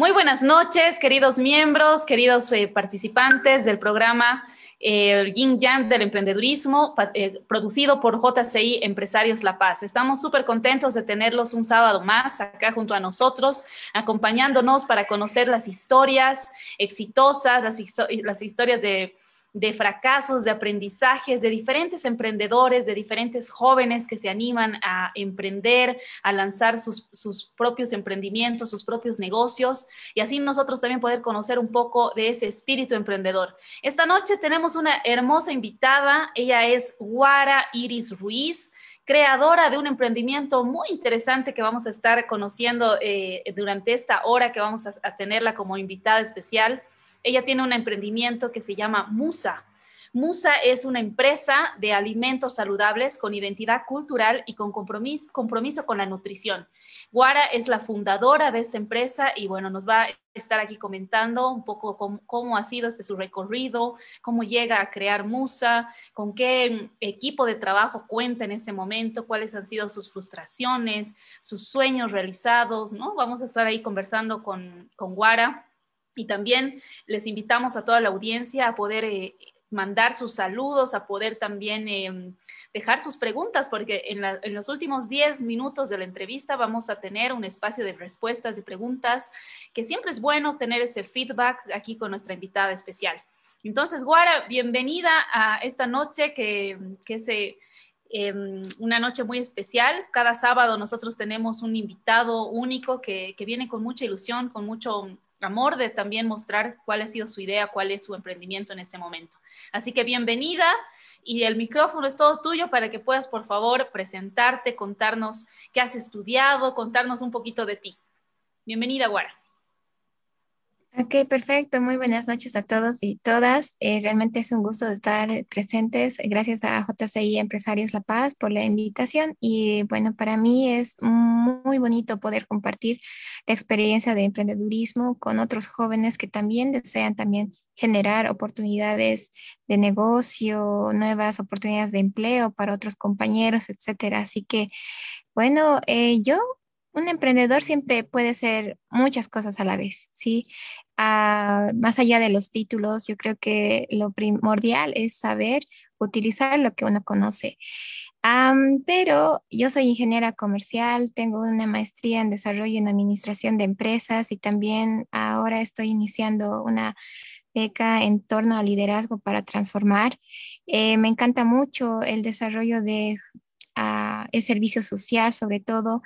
Muy buenas noches, queridos miembros, queridos eh, participantes del programa eh, Yin Yang del Emprendedurismo, eh, producido por JCI Empresarios La Paz. Estamos súper contentos de tenerlos un sábado más acá junto a nosotros, acompañándonos para conocer las historias exitosas, las historias de de fracasos, de aprendizajes, de diferentes emprendedores, de diferentes jóvenes que se animan a emprender, a lanzar sus, propios emprendimientos, sus propios negocios y así nosotros también poder conocer un poco de ese espíritu emprendedor. Esta noche tenemos una hermosa invitada, ella es Guara Iris Ruiz creadora de un emprendimiento muy interesante que vamos a estar conociendo eh, durante esta hora que vamos a tenerla como invitada especial. Ella tiene un emprendimiento que se llama Musa. Musa es una empresa de alimentos saludables con identidad cultural y con compromiso, con la nutrición. Guara es la fundadora de esta empresa y bueno, nos va a estar aquí comentando un poco cómo, ha sido este su recorrido, cómo llega a crear Musa, con qué equipo de trabajo cuenta en este momento, cuáles han sido sus frustraciones, sus sueños realizados, ¿no? Vamos a estar ahí conversando con, con Guara. Y también les invitamos a toda la audiencia a poder eh, mandar sus saludos, a poder también em, dejar sus preguntas, porque en, los últimos 10 minutos de la entrevista vamos a tener un espacio de respuestas y preguntas, que siempre es bueno tener ese feedback aquí con nuestra invitada especial. Entonces, Guara, bienvenida a esta noche que, es eh, em, una noche muy especial. Cada sábado nosotros tenemos un invitado único que, que viene con mucha ilusión, con mucho amor de también mostrar cuál ha sido su idea, cuál es su emprendimiento en este momento. Así que bienvenida y el micrófono es todo tuyo para que puedas, por favor, presentarte, contarnos qué has estudiado, contarnos un poquito de ti. Bienvenida, Guara. Ok, perfecto. Muy buenas noches a todos y todas. Eh, realmente es un gusto estar presentes. Gracias a JCI Empresarios La Paz por la invitación. Y bueno, para mí es muy bonito poder compartir la experiencia de emprendedurismo con otros jóvenes que también desean también generar oportunidades de negocio, nuevas oportunidades de empleo para otros compañeros, etcétera. Así que, bueno, eh, yo un emprendedor siempre puede ser muchas cosas a la vez, ¿sí? Ah, más allá de los títulos, yo creo que lo primordial es saber utilizar lo que uno conoce. pero yo soy ingeniera comercial, tengo una maestría en desarrollo en administración de empresas y también ahora estoy iniciando una beca en torno al liderazgo para transformar. Eh, me encanta mucho el desarrollo de el servicio social, sobre todo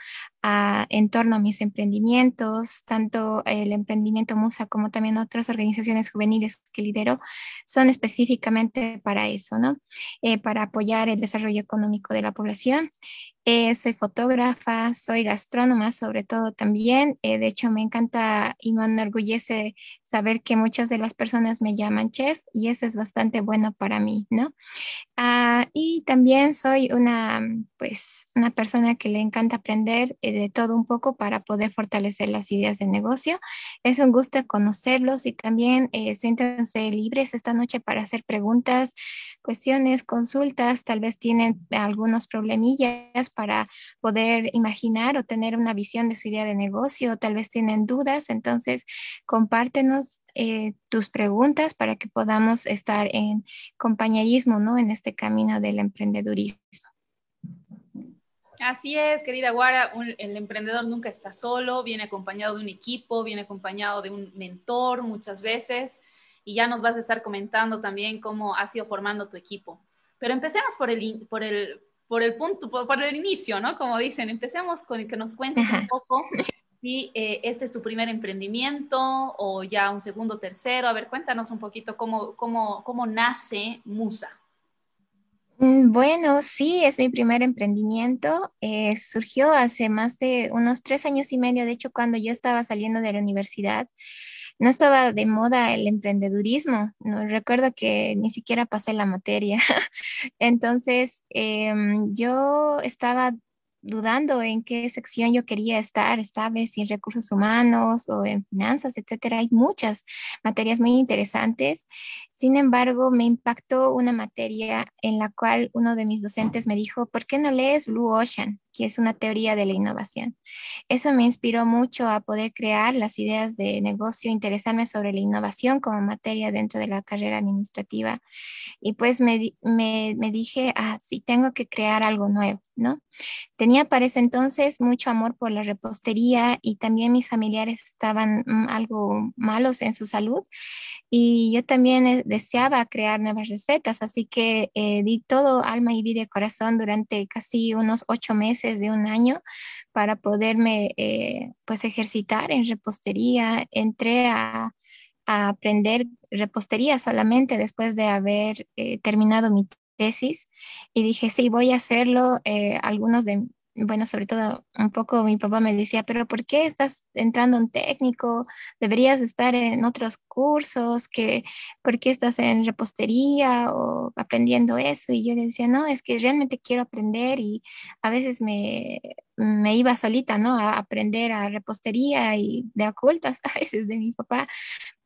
en torno a mis emprendimientos, tanto el emprendimiento Musa como también otras organizaciones juveniles que lidero, son específicamente para eso, ¿no? Eh, para apoyar el desarrollo económico de la población. Eh, soy fotógrafa, soy gastrónoma sobre todo también. Eh, de hecho, me encanta y me enorgullece saber que muchas de las personas me llaman chef y eso es bastante bueno para mí, ¿no? Ah, y también soy una, pues, una persona que le encanta aprender de todo un poco para poder fortalecer las ideas de negocio. Es un gusto conocerlos y también eh, siéntanse libres esta noche para hacer preguntas, cuestiones, consultas. Tal vez tienen algunos problemillas para poder imaginar o tener una visión de su idea de negocio, tal vez tienen dudas. Entonces, compártenos eh, tus preguntas para que podamos estar en compañerismo, ¿no? En este camino del emprendedurismo. Así es, querida Guara, el emprendedor nunca está solo, viene acompañado de un equipo, viene acompañado de un mentor muchas veces y ya nos vas a estar comentando también cómo has ido formando tu equipo. Pero empecemos por el, por el, por el punto, por, el inicio, ¿no? Como dicen, empecemos con que nos cuentes un poco si eh, este es tu primer emprendimiento o ya un segundo, tercero. A ver, cuéntanos un poquito cómo, cómo, cómo nace Musa. Mm, bueno, sí, es mi primer emprendimiento. Eh, surgió hace más de unos tres años y medio, de hecho, cuando yo estaba saliendo de la universidad. No estaba de moda el emprendedurismo. No, recuerdo que ni siquiera pasé la materia. Entonces, em, yo estaba dudando en qué sección yo quería estar, estable, si en recursos humanos o en finanzas, etcétera. Hay muchas materias muy interesantes. Sin embargo, me impactó una materia en la cual uno de mis docentes me dijo, ¿por qué no lees Blue Ocean? Que es una teoría de la innovación. Eso me inspiró mucho a poder crear las ideas de negocio, interesarme sobre la innovación como materia dentro de la carrera administrativa. Y pues me, me, me dije, ah, sí, tengo que crear algo nuevo, ¿no? Tenía para ese entonces mucho amor por la repostería y también mis familiares estaban mm, algo malos en su salud y yo también eh, deseaba crear nuevas recetas, así que eh, di todo alma y vida y corazón durante casi unos ocho meses de un año para poderme eh, pues ejercitar en repostería. Entré a, aprender repostería solamente después de haber terminado mi tesis y dije, sí, voy a hacerlo. algunos de bueno, sobre todo un poco mi papá me decía, pero ¿por qué estás entrando en técnico? Deberías estar en otros cursos, que, ¿por qué estás en repostería o aprendiendo eso? Y yo le decía, no, es que realmente quiero aprender y a veces me, me iba solita, ¿no? A aprender a repostería y de ocultas a veces de mi papá,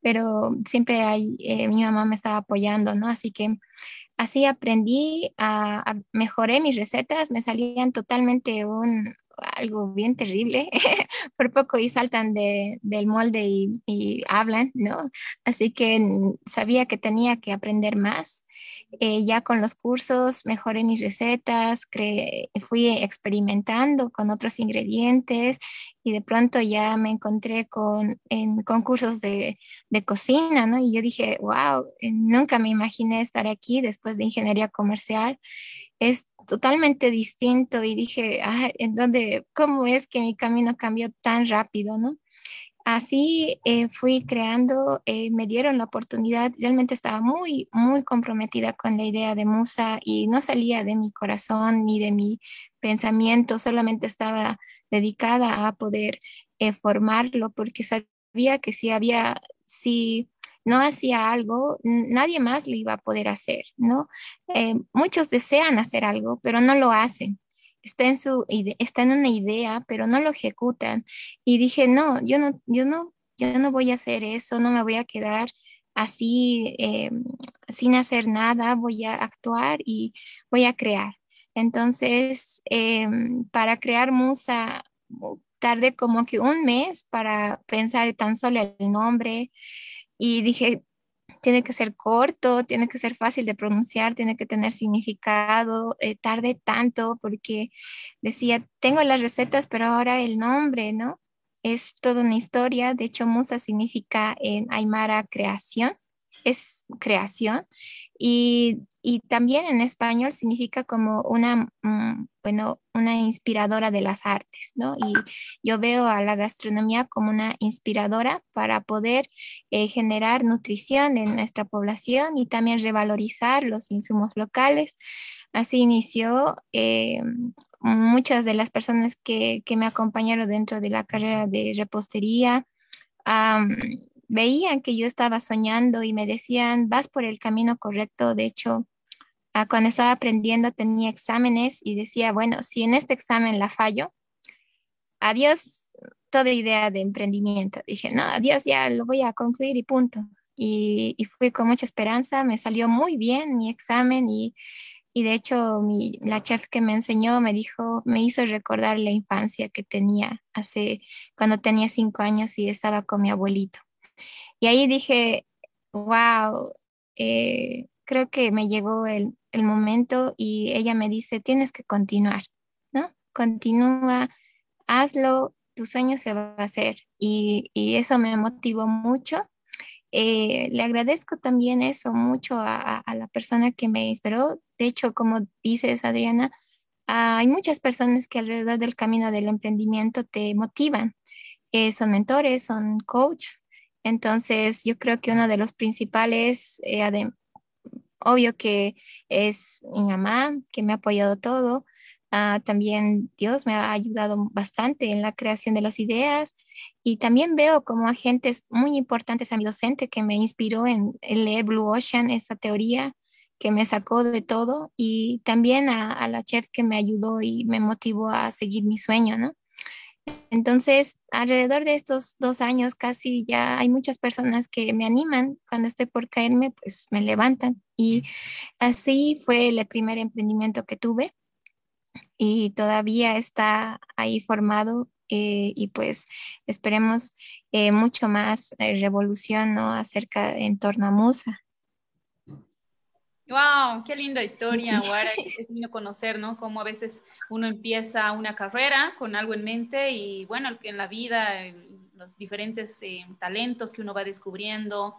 pero siempre hay, eh, mi mamá me estaba apoyando, ¿no? Así que así aprendí, a, mejoré mis recetas, me salían totalmente un, algo bien terrible, por poco y saltan de, del molde y, hablan, ¿no? Así que sabía que tenía que aprender más. Eh, ya con los cursos mejoré mis recetas, fui experimentando con otros ingredientes y de pronto ya me encontré con, en concursos de, de cocina, ¿no? Y yo dije, wow, nunca me imaginé estar aquí después de ingeniería comercial. Es totalmente distinto y dije, ah, ¿en dónde, cómo es que mi camino cambió tan rápido, no? Así eh, fui creando, eh, me dieron la oportunidad, realmente estaba muy, muy comprometida con la idea de Musa y no salía de mi corazón ni de mi pensamiento, solamente estaba dedicada a poder eh, formarlo porque sabía que si había, si no hacía algo, nadie más lo iba a poder hacer, ¿no? Eh, muchos desean hacer algo, pero no lo hacen. Está en, su, está en una idea, pero no lo ejecutan. Y dije, no, yo no, yo no, yo no voy a hacer eso, no me voy a quedar así eh, sin hacer nada, voy a actuar y voy a crear. Entonces, eh, para crear Musa, tardé como que un mes para pensar tan solo el nombre, y dije, tiene que ser corto, tiene que ser fácil de pronunciar, tiene que tener significado. Eh, tarde tanto porque decía, tengo las recetas, pero ahora el nombre, ¿no? Es toda una historia. De hecho, Musa significa en Aymara creación es creación y, también en español significa como una, mm, bueno, una inspiradora de las artes, ¿no? Y yo veo a la gastronomía como una inspiradora para poder eh, generar nutrición en nuestra población y también revalorizar los insumos locales. Así inició eh, muchas de las personas que, me acompañaron dentro de la carrera de repostería veían que yo estaba soñando y me decían, vas por el camino correcto. De hecho, ah, cuando estaba aprendiendo tenía exámenes y decía, bueno, si en este examen la fallo, adiós toda idea de emprendimiento. Dije, no, adiós, ya lo voy a concluir y punto. Y, fui con mucha esperanza, me salió muy bien mi examen y, y de hecho mi, la chef que me enseñó me dijo, me hizo recordar la infancia que tenía hace, cuando tenía cinco años y estaba con mi abuelito. Y ahí dije, wow, eh, creo que me llegó el, momento y ella me dice, tienes que continuar, ¿no? Continúa, hazlo, tu sueño se va a hacer. Y, eso me motivó mucho. Eh, le agradezco también eso mucho a, la persona que me inspiró. De hecho, como dices, Adriana, hay muchas personas que alrededor del camino del emprendimiento te motivan. Eh, son mentores, son coaches, entonces, yo creo que uno de los principales, eh, obvio que es mi mamá, que me ha apoyado todo. Ah, también Dios me ha ayudado bastante en la creación de las ideas y también veo como agentes muy importantes a mi docente que me inspiró en, leer Blue Ocean, esa teoría que me sacó de todo y también a, a la chef que me ayudó y me motivó a seguir mi sueño, ¿no? Entonces, alrededor de estos dos años casi ya hay muchas personas que me animan. Cuando estoy por caerme, pues me levantan. Y así fue el primer emprendimiento que tuve. y todavía está ahí formado eh, y pues esperemos eh, mucho más revolución ¿no? acerca en torno a Musa. Wow, qué linda historia, Guara. Es lindo conocer, ¿no? Cómo a veces uno empieza una carrera con algo en mente y bueno, en la vida, los diferentes talentos que uno va descubriendo,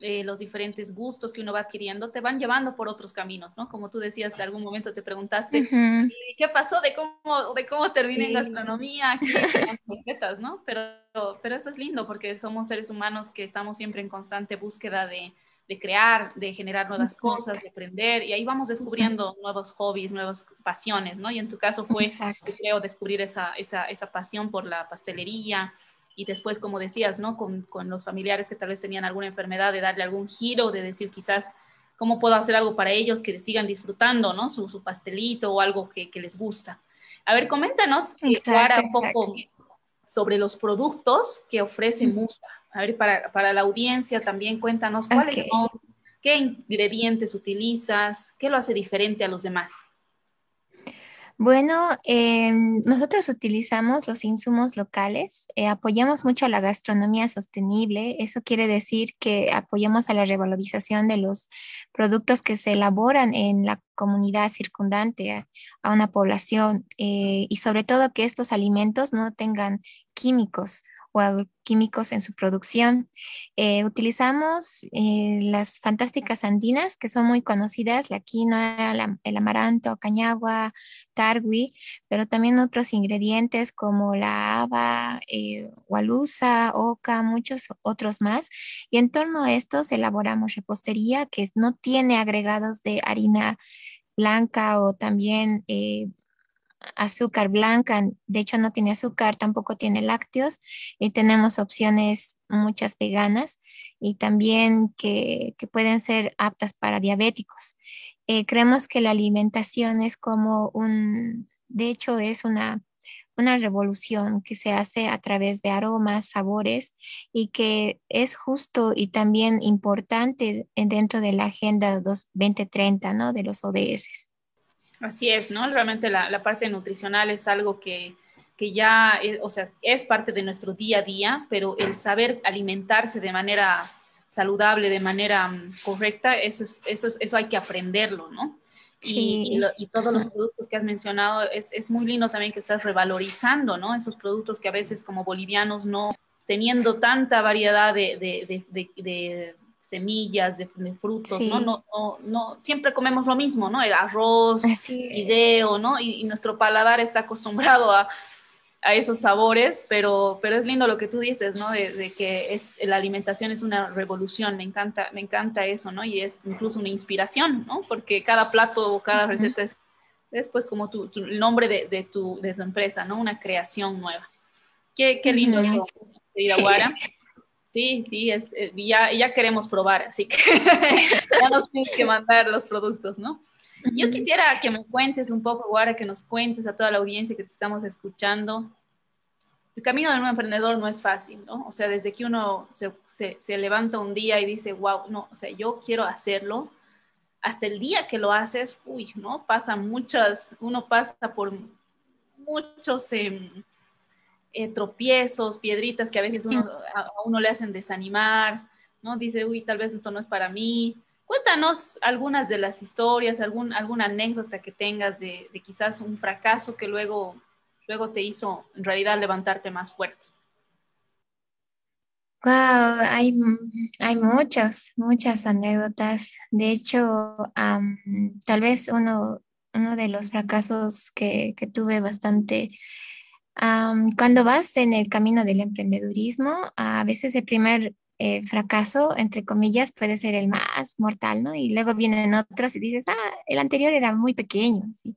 eh, los diferentes gustos que uno va adquiriendo te van llevando por otros caminos, ¿no? Como tú decías, en algún momento te preguntaste, ¿qué pasó de cómo, de cómo terminé en gastronomía? ¿Qué no? Pero, pero eso es lindo porque somos seres humanos que estamos siempre en constante búsqueda de, de crear, de generar nuevas cosas, de aprender, y ahí vamos descubriendo nuevos hobbies, nuevas pasiones, ¿no? Y en tu caso fue, creo, descubrir esa, esa, esa pasión por la pastelería, y después, como decías, ¿no? Con, con, los familiares que tal vez tenían alguna enfermedad, de darle algún giro, de decir quizás cómo puedo hacer algo para ellos que sigan disfrutando, ¿no? Su, su pastelito o algo que, que, les gusta. A ver, coméntanos, eh, Clara, un poco sobre los productos que ofrece Musa. A ver, para, para, la audiencia también cuéntanos cuáles son, qué ingredientes utilizas, qué lo hace diferente a los demás. Bueno, em, nosotros utilizamos los insumos locales, eh, apoyamos mucho a la gastronomía sostenible, eso quiere decir que apoyamos a la revalorización de los productos que se elaboran en la comunidad circundante a, una población eh, y sobre todo que estos alimentos no tengan químicos químicos en su producción. Eh, utilizamos eh, las fantásticas andinas, que son muy conocidas, la quinoa, el amaranto, cañagua, tarwi, pero también otros ingredientes como la haba, eh, oca, muchos otros más. Y en torno a estos elaboramos repostería que no tiene agregados de harina blanca o también azúcar blanca, de hecho no tiene azúcar, tampoco tiene lácteos y tenemos opciones muchas veganas y también que, pueden ser aptas para diabéticos. Eh, creemos que la alimentación es como un, de hecho es una, una revolución que se hace a través de aromas, sabores y que es justo y también importante dentro de la Agenda 2030 ¿no? de los ODS. Así es, ¿no? Realmente la, parte nutricional es algo que, ya, es, o sea, es parte de nuestro día a día, pero el saber alimentarse de manera saludable, de manera mm, correcta, eso, es, eso, es, eso hay que aprenderlo, ¿no? Y, y, todos los productos que has mencionado, es, es, muy lindo también que estás revalorizando, ¿no? Esos productos que a veces como bolivianos no, teniendo tanta variedad de, de, de semillas, de, frutos, ¿no? No, ¿no? no, siempre comemos lo mismo, ¿no? El arroz, fideo, ¿no? Y, nuestro paladar está acostumbrado a, a, esos sabores, pero, pero es lindo lo que tú dices, ¿no? De, que es, la alimentación es una revolución, me encanta, me encanta eso, ¿no? Y es incluso una inspiración, ¿no? Porque cada plato o cada receta es, es pues como tu, el nombre de, de, tu, de tu empresa, ¿no? Una creación nueva. Qué, qué lindo eso, Guara. Sí, sí, es, eh, ya, ya queremos probar, así que ya nos tienes que mandar los productos, ¿no? Yo quisiera que me cuentes un poco, Guara, que nos cuentes a toda la audiencia que te estamos escuchando. El camino de un emprendedor no es fácil, ¿no? O sea, desde que uno se, se, se levanta un día y dice, wow, no, o sea, yo quiero hacerlo, hasta el día que lo haces, uy, ¿no? Pasa muchas, uno pasa por muchos... Eh, eh, tropiezos, piedritas que a veces uno, a, uno le hacen desanimar, ¿no? Dice, uy, tal vez esto no es para mí. Cuéntanos algunas de las historias, algún, alguna anécdota que tengas de, quizás un fracaso que luego, luego te hizo en realidad levantarte más fuerte. Wow, hay, hay muchas, muchas anécdotas. De hecho, tal vez uno, uno de los fracasos que, que tuve bastante cuando vas en el camino del emprendedurismo, a veces el primer eh, fracaso, entre comillas, puede ser el más mortal, ¿no? Y luego vienen otros y dices, ah, el anterior era muy pequeño, ¿sí?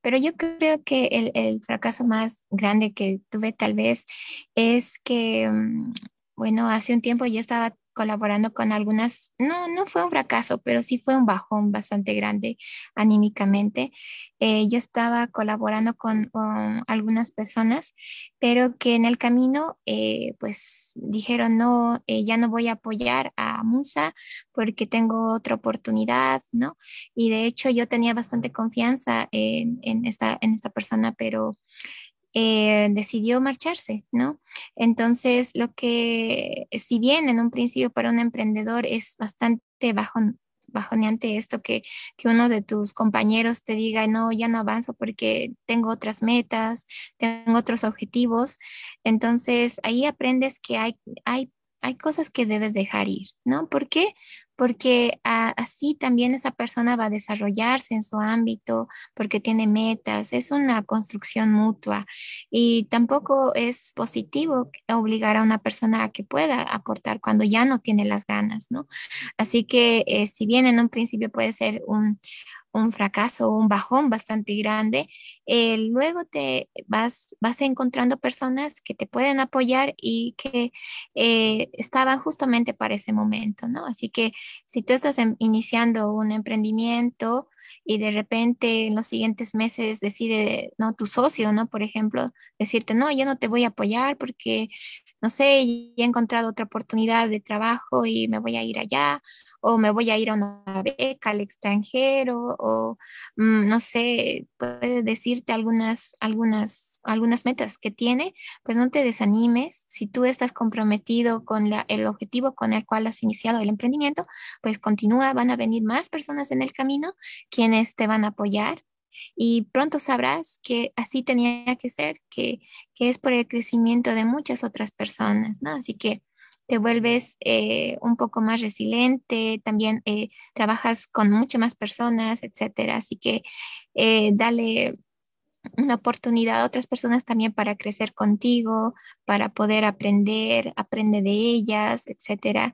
Pero yo creo que el, el fracaso más grande que tuve tal vez es que, mm, bueno, hace un tiempo yo estaba colaborando con algunas, no, no fue un fracaso, pero sí fue un bajón bastante grande anímicamente. Eh, yo estaba colaborando con, algunas personas, pero que en el camino, eh, pues dijeron, no, eh, ya no voy a apoyar a Musa porque tengo otra oportunidad, ¿no? Y de hecho yo tenía bastante confianza en, en, esta, en esta persona, pero eh, decidió marcharse, ¿no? Entonces, lo que, si bien en un principio para un emprendedor es bastante bajo, bajoneante esto que, que uno de tus compañeros te diga, no, ya no avanzo porque tengo otras metas, tengo otros objetivos. Entonces, ahí aprendes que hay, hay hay cosas que debes dejar ir, ¿no? ¿Por qué? Porque así también esa persona va a desarrollarse en su ámbito, porque tiene metas, es una construcción mutua y tampoco es positivo obligar a una persona a que pueda aportar cuando ya no tiene las ganas, ¿no? Así que eh, si bien en un principio puede ser un, un fracaso, un bajón bastante grande, eh, luego te vas, vas encontrando personas que te pueden apoyar y que eh, estaban justamente para ese momento, ¿no? Así que si tú estás em, iniciando un emprendimiento y de repente en los siguientes meses decide, no, tu socio, ¿no? Por ejemplo, decirte, no, yo no te voy a apoyar porque, no sé, ya he encontrado otra oportunidad de trabajo y me voy a ir allá o me voy a ir a una beca al extranjero, o mm, no sé, puede decirte algunas, algunas, algunas metas que tiene, pues no te desanimes. Si tú estás comprometido con el objetivo con el cual has iniciado el emprendimiento, pues continúa, van a venir más personas en el camino quienes te van a apoyar. Y pronto sabrás que así tenía que ser, que, que es por el crecimiento de muchas otras personas, ¿no? Así que te vuelves eh, un poco más resiliente, también eh, trabajas con muchas más personas, etcétera. Así que eh, dale una oportunidad a otras personas también para crecer contigo, para poder aprender, aprende de ellas, etcétera.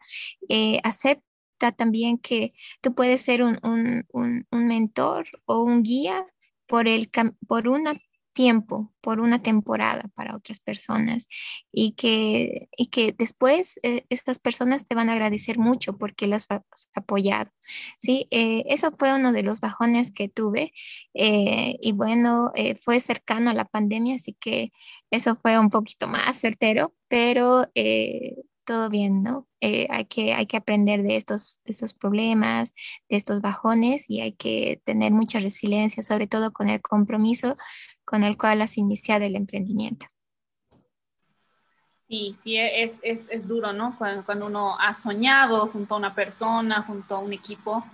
acepta también que tú puedes ser un, un, un mentor o un guía por, el, por una tiempo, por una temporada para otras personas y que, y que después eh, estas personas te van a agradecer mucho porque las has apoyado. Sí, eh, eso fue uno de los bajones que tuve eh, y bueno, fue cercano a la pandemia, así que eso fue un poquito más certero, pero todo bien, ¿no? Eh, hay, que, hay que aprender de estos, de estos problemas, de estos bajones y hay que tener mucha resiliencia, sobre todo con el compromiso con el cual has iniciado el emprendimiento. Sí, sí, es, es, es duro, ¿no? Cuando, uno ha soñado junto a una persona, junto a un equipo,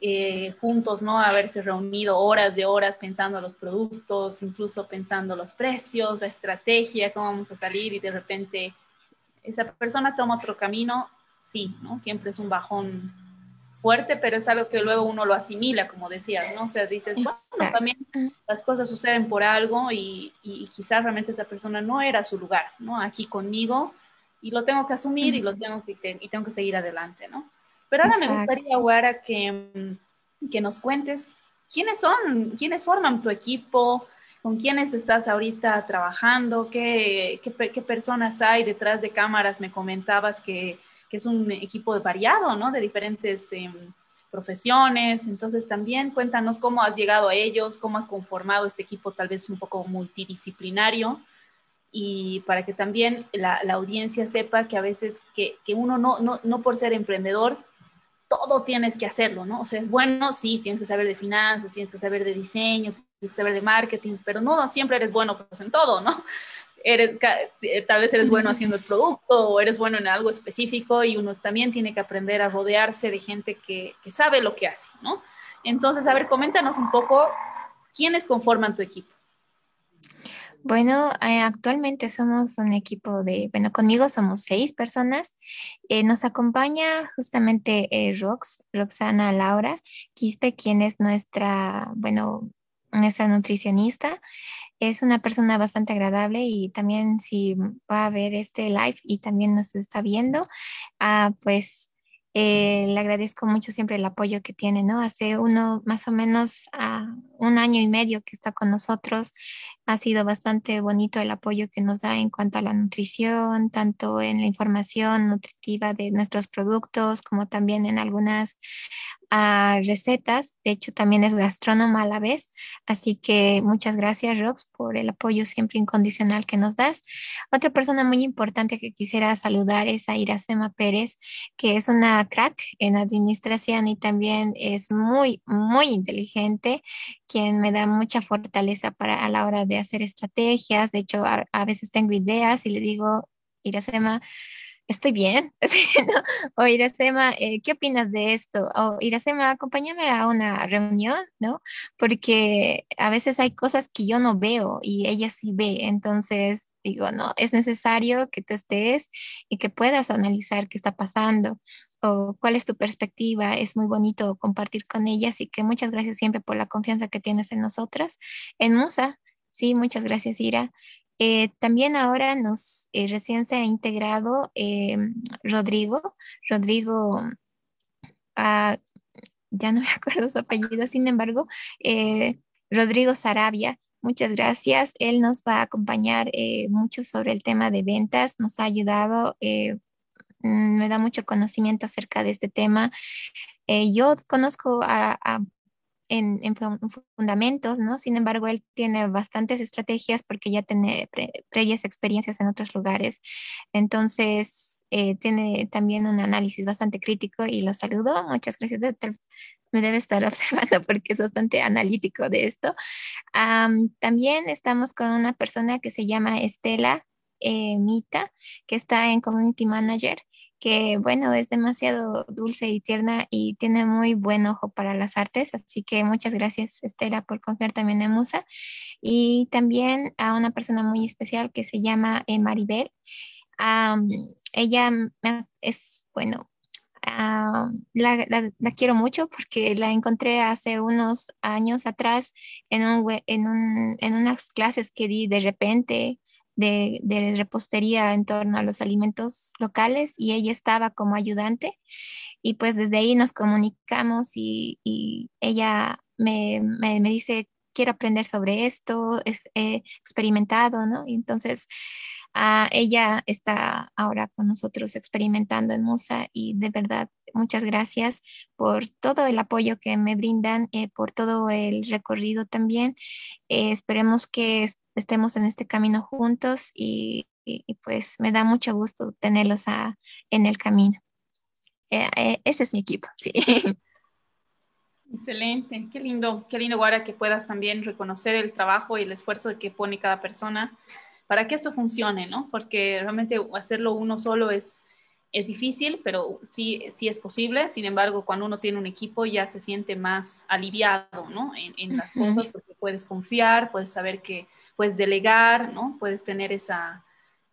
eh, juntos, ¿no? Haberse reunido horas de horas pensando los productos, incluso pensando los precios, la estrategia, cómo vamos a salir y de repente esa persona toma otro camino, sí, ¿no? Siempre es un bajón fuerte, pero es algo que luego uno lo asimila, como decías, ¿no? O sea, dices, bueno, también las cosas suceden por algo y, y, quizás realmente esa persona no era su lugar, ¿no? Aquí conmigo y lo tengo que asumir y lo tengo que y tengo que seguir adelante, ¿no? Pero ahora me gustaría, Guara, que, que nos cuentes quiénes son, quiénes forman tu equipo, ¿Con quiénes estás ahorita trabajando? ¿Qué, qué, personas hay detrás de cámaras? Me comentabas que, que es un equipo variado, ¿no? De diferentes em, profesiones. Entonces también cuéntanos cómo has llegado a ellos, cómo has conformado este equipo tal vez un poco multidisciplinario y para que también la, la audiencia sepa que a veces que, que uno no, no, no por ser emprendedor todo tienes que hacerlo, ¿no? O sea, es bueno, sí, tienes que saber de finanzas, tienes que saber de diseño, tienes que saber de marketing, pero no siempre eres bueno pues, en todo, ¿no? Eres, eh, tal vez eres bueno haciendo el producto o eres bueno en algo específico y uno también tiene que aprender a rodearse de gente que, que sabe lo que hace, ¿no? Entonces, a ver, coméntanos un poco quiénes conforman tu equipo. Bueno, eh, actualmente somos un equipo de, bueno, conmigo somos seis personas. Eh, nos acompaña justamente eh, Rox, Roxana Laura Quispe, quien es nuestra, bueno, nuestra nutricionista. Es una persona bastante agradable y también si va a ver este live y también nos está viendo, ah, pues le agradezco mucho siempre el apoyo que tiene, ¿no? Hace uno más o menos... Uh, un año y medio que está con nosotros. Ha sido bastante bonito el apoyo que nos da en cuanto a la nutrición, tanto en la información nutritiva de nuestros productos como también en algunas uh, recetas. De hecho, también es gastrónoma a la vez. Así que muchas gracias, Rox, por el apoyo siempre incondicional que nos das. Otra persona muy importante que quisiera saludar es a Iracema Pérez, que es una crack en administración y también es muy, muy inteligente quien me da mucha fortaleza para a la hora de hacer estrategias. De hecho, a, veces tengo ideas y le digo, Iracema, estoy bien. O Iracema, eh, ¿qué opinas de esto? O Iracema, acompáñame a una reunión, ¿no? Porque a veces hay cosas que yo no veo y ella sí ve. Entonces, digo, no, es necesario que tú estés y que puedas analizar qué está pasando o cuál es tu perspectiva. Es muy bonito compartir con ella, así que muchas gracias siempre por la confianza que tienes en nosotras. En Musa, sí, muchas gracias, Ira. Eh, también ahora nos eh, recién se ha integrado eh, Rodrigo. Rodrigo, ah, ya no me acuerdo su apellido, sin embargo, Rodrigo Sarabia. Muchas gracias. Él nos va a acompañar mucho sobre el tema de ventas. Nos ha ayudado me da mucho conocimiento acerca de este tema. Yo conozco a, en, fundamentos, ¿no? Sin embargo, él tiene bastantes estrategias porque ya tiene previas experiencias en otros lugares. Entonces, eh, tiene también un análisis bastante crítico y lo saludo. Muchas gracias. Me debe estar observando porque es bastante analítico de esto. también estamos con una persona que se llama Estela eh, Mita, que está en Community Manager que bueno, es demasiado dulce y tierna y tiene muy buen ojo para las artes, así que muchas gracias Estela por confiar también en Musa y también a una persona muy especial que se llama eh, Maribel. ella es, bueno, la, la, quiero mucho porque la encontré hace unos años atrás en, un, en, un, en unas clases que di de repente de, repostería en torno a los alimentos locales y ella estaba como ayudante y pues desde ahí nos comunicamos y, ella me, dice, quiero aprender sobre esto, he experimentado, ¿no? Entonces ah, ella está ahora con nosotros experimentando en Musa y de verdad muchas gracias por todo el apoyo que me brindan, eh, por todo el recorrido también. Eh, esperemos que estemos en este camino juntos y, pues me da mucho gusto tenerlos en el camino. Eh, eh, ese es mi equipo, sí. Excelente, qué lindo, qué lindo, Guara, que puedas también reconocer el trabajo y el esfuerzo que pone cada persona para que esto funcione, ¿no? Porque realmente hacerlo uno solo es, es difícil, pero sí, sí es posible. Sin embargo, cuando uno tiene un equipo ya se siente más aliviado, ¿no? En, en las cosas, porque puedes confiar, puedes saber que puedes delegar, ¿no? Puedes tener esa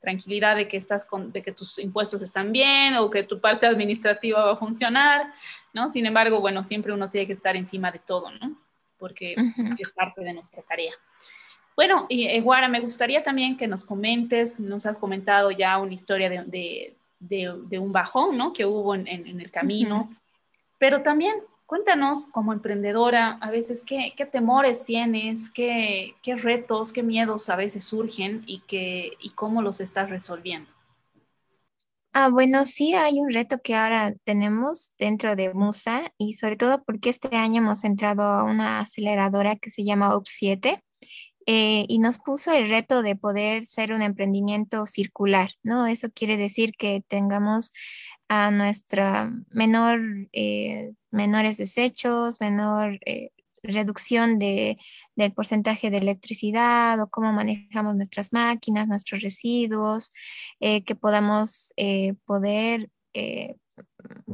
tranquilidad de que estás con, de que tus impuestos están bien o que tu parte administrativa va a funcionar, ¿no? Sin embargo, bueno, siempre uno tiene que estar encima de todo, ¿no? Porque es parte de nuestra tarea. Bueno, y eh, Guara, me gustaría también que nos comentes, nos has comentado ya una historia de, de, de, un bajón, ¿no? Que hubo en, en, el camino, pero también Cuéntanos como emprendedora, a veces, ¿qué, temores tienes? Qué, retos, qué miedos a veces surgen y, qué, y cómo los estás resolviendo? Ah, bueno, sí hay un reto que ahora tenemos dentro de Musa y sobre todo porque este año hemos entrado a una aceleradora que se llama UP7 eh, y nos puso el reto de poder ser un emprendimiento circular, ¿no? Eso quiere decir que tengamos a nuestra menor, eh, menores desechos, menor eh, reducción de, del porcentaje de electricidad o cómo manejamos nuestras máquinas, nuestros residuos, que podamos poder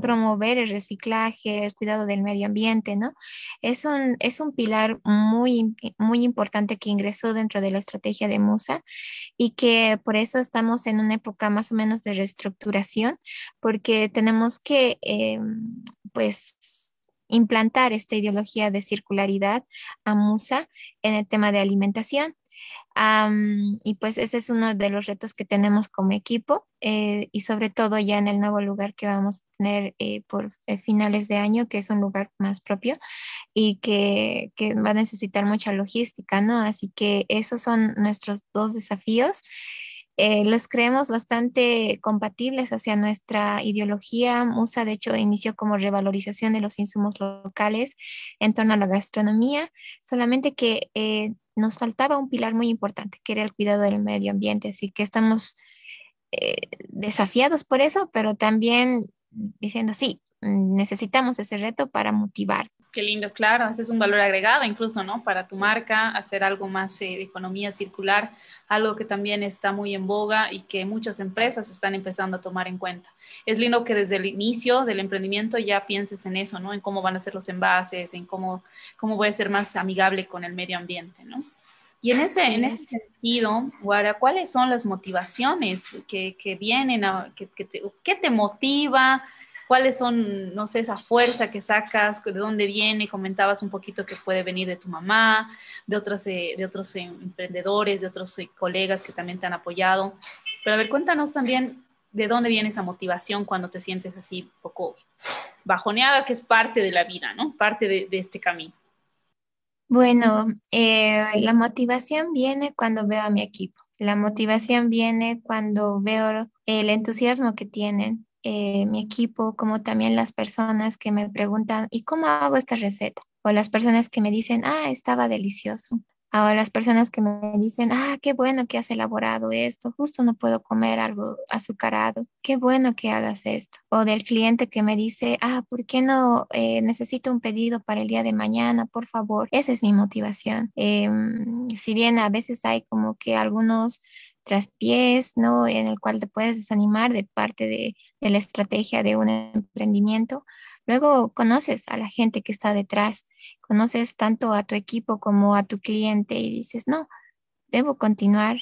promover el reciclaje, el cuidado del medio ambiente, ¿no? Es un, es un pilar muy, muy importante que ingresó dentro de la estrategia de Musa y que por eso estamos en una época más o menos de reestructuración, porque tenemos que, em, pues, implantar esta ideología de circularidad a Musa en el tema de alimentación. Y pues ese es uno de los retos que tenemos como equipo eh, y sobre todo ya en el nuevo lugar que vamos a tener eh, por eh, finales de año, que es un lugar más propio y que, que, va a necesitar mucha logística, ¿no? Así que esos son nuestros dos desafíos. los creemos bastante compatibles hacia nuestra ideología. Musa, de hecho, inició como revalorización de los insumos locales en torno a la gastronomía, solamente que nos faltaba un pilar muy importante, que era el cuidado del medio ambiente. Así que estamos eh, desafiados por eso, pero también diciendo, sí, necesitamos ese reto para motivar. Qué lindo, claro, ese es un valor agregado incluso, ¿no? Para tu marca, hacer algo más eh, de economía circular, algo que también está muy en boga y que muchas empresas están empezando a tomar en cuenta. Es lindo que desde el inicio del emprendimiento ya pienses en eso, ¿no? En cómo van a ser los envases, en cómo, cómo voy a ser más amigable con el medio ambiente, ¿no? Y en ese, en ese sentido, Guara, ¿cuáles son las motivaciones que, que vienen, a, que, te, ¿qué te motiva? ¿Cuáles son, no sé, esa fuerza que sacas? ¿De dónde viene? Comentabas un poquito que puede venir de tu mamá, de otros, eh, de otros eh, emprendedores, de otros eh, colegas que también te han apoyado. Pero a ver, cuéntanos también de dónde viene esa motivación cuando te sientes así un poco bajoneada, que es parte de la vida, ¿no? Parte de, de este camino. Bueno, la motivación viene cuando veo a mi equipo. La motivación viene cuando veo el entusiasmo que tienen, eh, mi equipo, como también las personas que me preguntan, ¿y cómo hago esta receta? O las personas que me dicen, ah, estaba delicioso. O las personas que me dicen, ah, qué bueno que has elaborado esto, justo no puedo comer algo azucarado, qué bueno que hagas esto. O del cliente que me dice, ah, ¿por qué no eh, necesito un pedido para el día de mañana? Por favor, esa es mi motivación. Em, si bien a veces hay como que algunos traspiés, ¿no? En el cual te puedes desanimar de parte de, la estrategia de un emprendimiento. Luego conoces a la gente que está detrás, conoces tanto a tu equipo como a tu cliente y dices, no, debo continuar,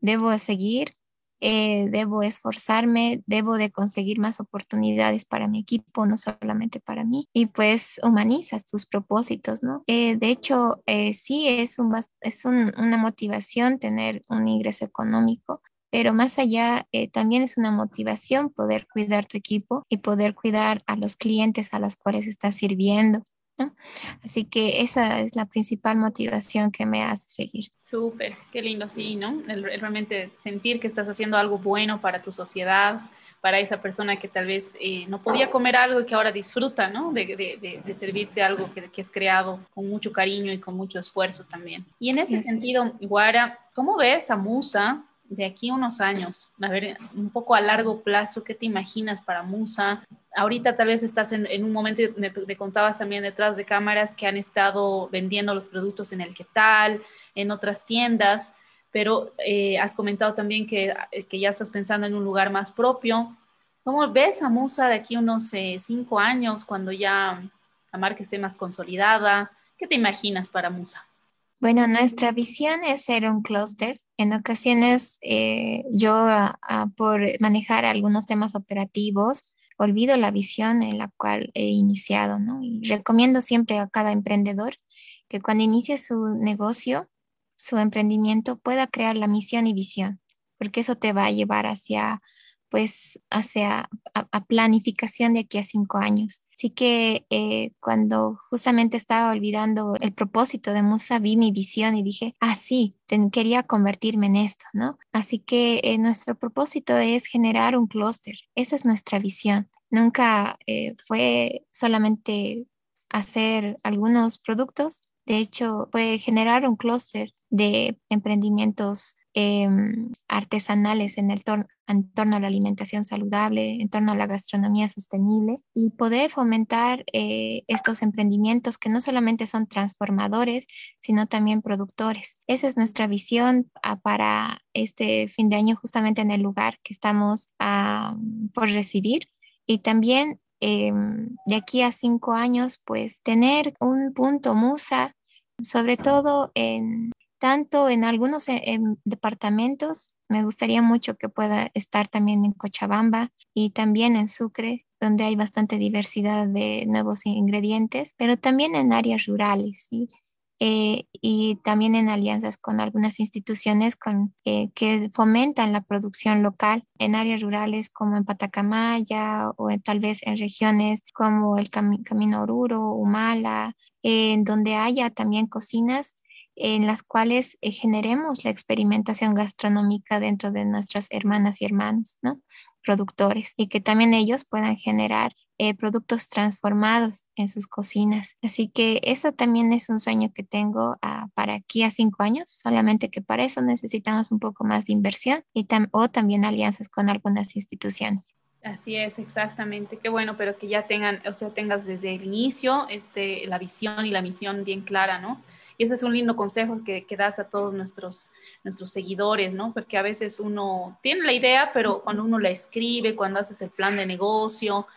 debo seguir eh, debo esforzarme, debo de conseguir más oportunidades para mi equipo, no solamente para mí, y pues humanizas tus propósitos, ¿no? Eh, de hecho, eh, sí es, un, es una motivación tener un ingreso económico, pero más allá también es una motivación poder cuidar tu equipo y poder cuidar a los clientes a los cuales estás sirviendo. Así que esa es la principal motivación que me hace seguir. Súper, qué lindo, sí, ¿no? realmente sentir que estás haciendo algo bueno para tu sociedad, para esa persona que tal vez eh, no podía comer algo y que ahora disfruta, ¿no? De, de, servirse algo que, que, es creado con mucho cariño y con mucho esfuerzo también. Y en ese sentido, Guara, ¿cómo ves a Musa de aquí unos años? A ver, un poco a largo plazo, ¿qué te imaginas para Musa? Ahorita tal vez estás en, un momento, me, me, contabas también detrás de cámaras que han estado vendiendo los productos en el que tal, en otras tiendas, pero eh, has comentado también que, que, ya estás pensando en un lugar más propio. ¿Cómo ves a Musa de aquí a unos eh, cinco años, cuando ya la marca esté más consolidada? ¿Qué te imaginas para Musa? Bueno, nuestra visión es ser un clúster. En ocasiones eh, yo por manejar algunos temas operativos olvido la visión en la cual he iniciado, ¿no? Recomiendo siempre a cada emprendedor que cuando inicie su negocio, su emprendimiento, pueda crear la misión y visión, porque eso te va a llevar hacia pues hacia a, planificación de aquí a cinco años. Así que eh, cuando justamente estaba olvidando el propósito de Musa, vi mi visión y dije, ah, sí, quería convertirme en esto, ¿no? Así que eh, nuestro propósito es generar un clúster. Esa es nuestra visión. Nunca eh, fue solamente hacer algunos productos. De hecho, fue generar un clúster de emprendimientos Em, artesanales en, el en torno a la alimentación saludable, en torno a la gastronomía sostenible y poder fomentar eh, estos emprendimientos que no solamente son transformadores, sino también productores. Esa es nuestra visión ah, para este fin de año justamente en el lugar que estamos ah, por recibir y también em, de aquí a cinco años, pues tener un punto musa, sobre todo en tanto en algunos eh, departamentos, me gustaría mucho que pueda estar también en Cochabamba y también en Sucre, donde hay bastante diversidad de nuevos ingredientes, pero también en áreas rurales, ¿sí? eh, y también en alianzas con algunas instituciones con, eh, que fomentan la producción local en áreas rurales como en Patacamaya o tal vez en regiones como el Camino Oruro, Humala, en donde haya también cocinas en las cuales eh, generemos la experimentación gastronómica dentro de nuestras hermanas y hermanos, ¿no? Productores, y que también ellos puedan generar eh, productos transformados en sus cocinas. Así que eso también es un sueño que tengo ah, para aquí a cinco años, solamente que para eso necesitamos un poco más de inversión y o también alianzas con algunas instituciones. Así es, exactamente. Qué bueno, pero que ya tengan, o sea, tengas desde el inicio este, la visión y la misión bien clara, ¿no? Y ese es un lindo consejo que, das a todos nuestros, nuestros seguidores, ¿no? Porque a veces uno tiene la idea, pero cuando uno la escribe, cuando haces el plan de negocio,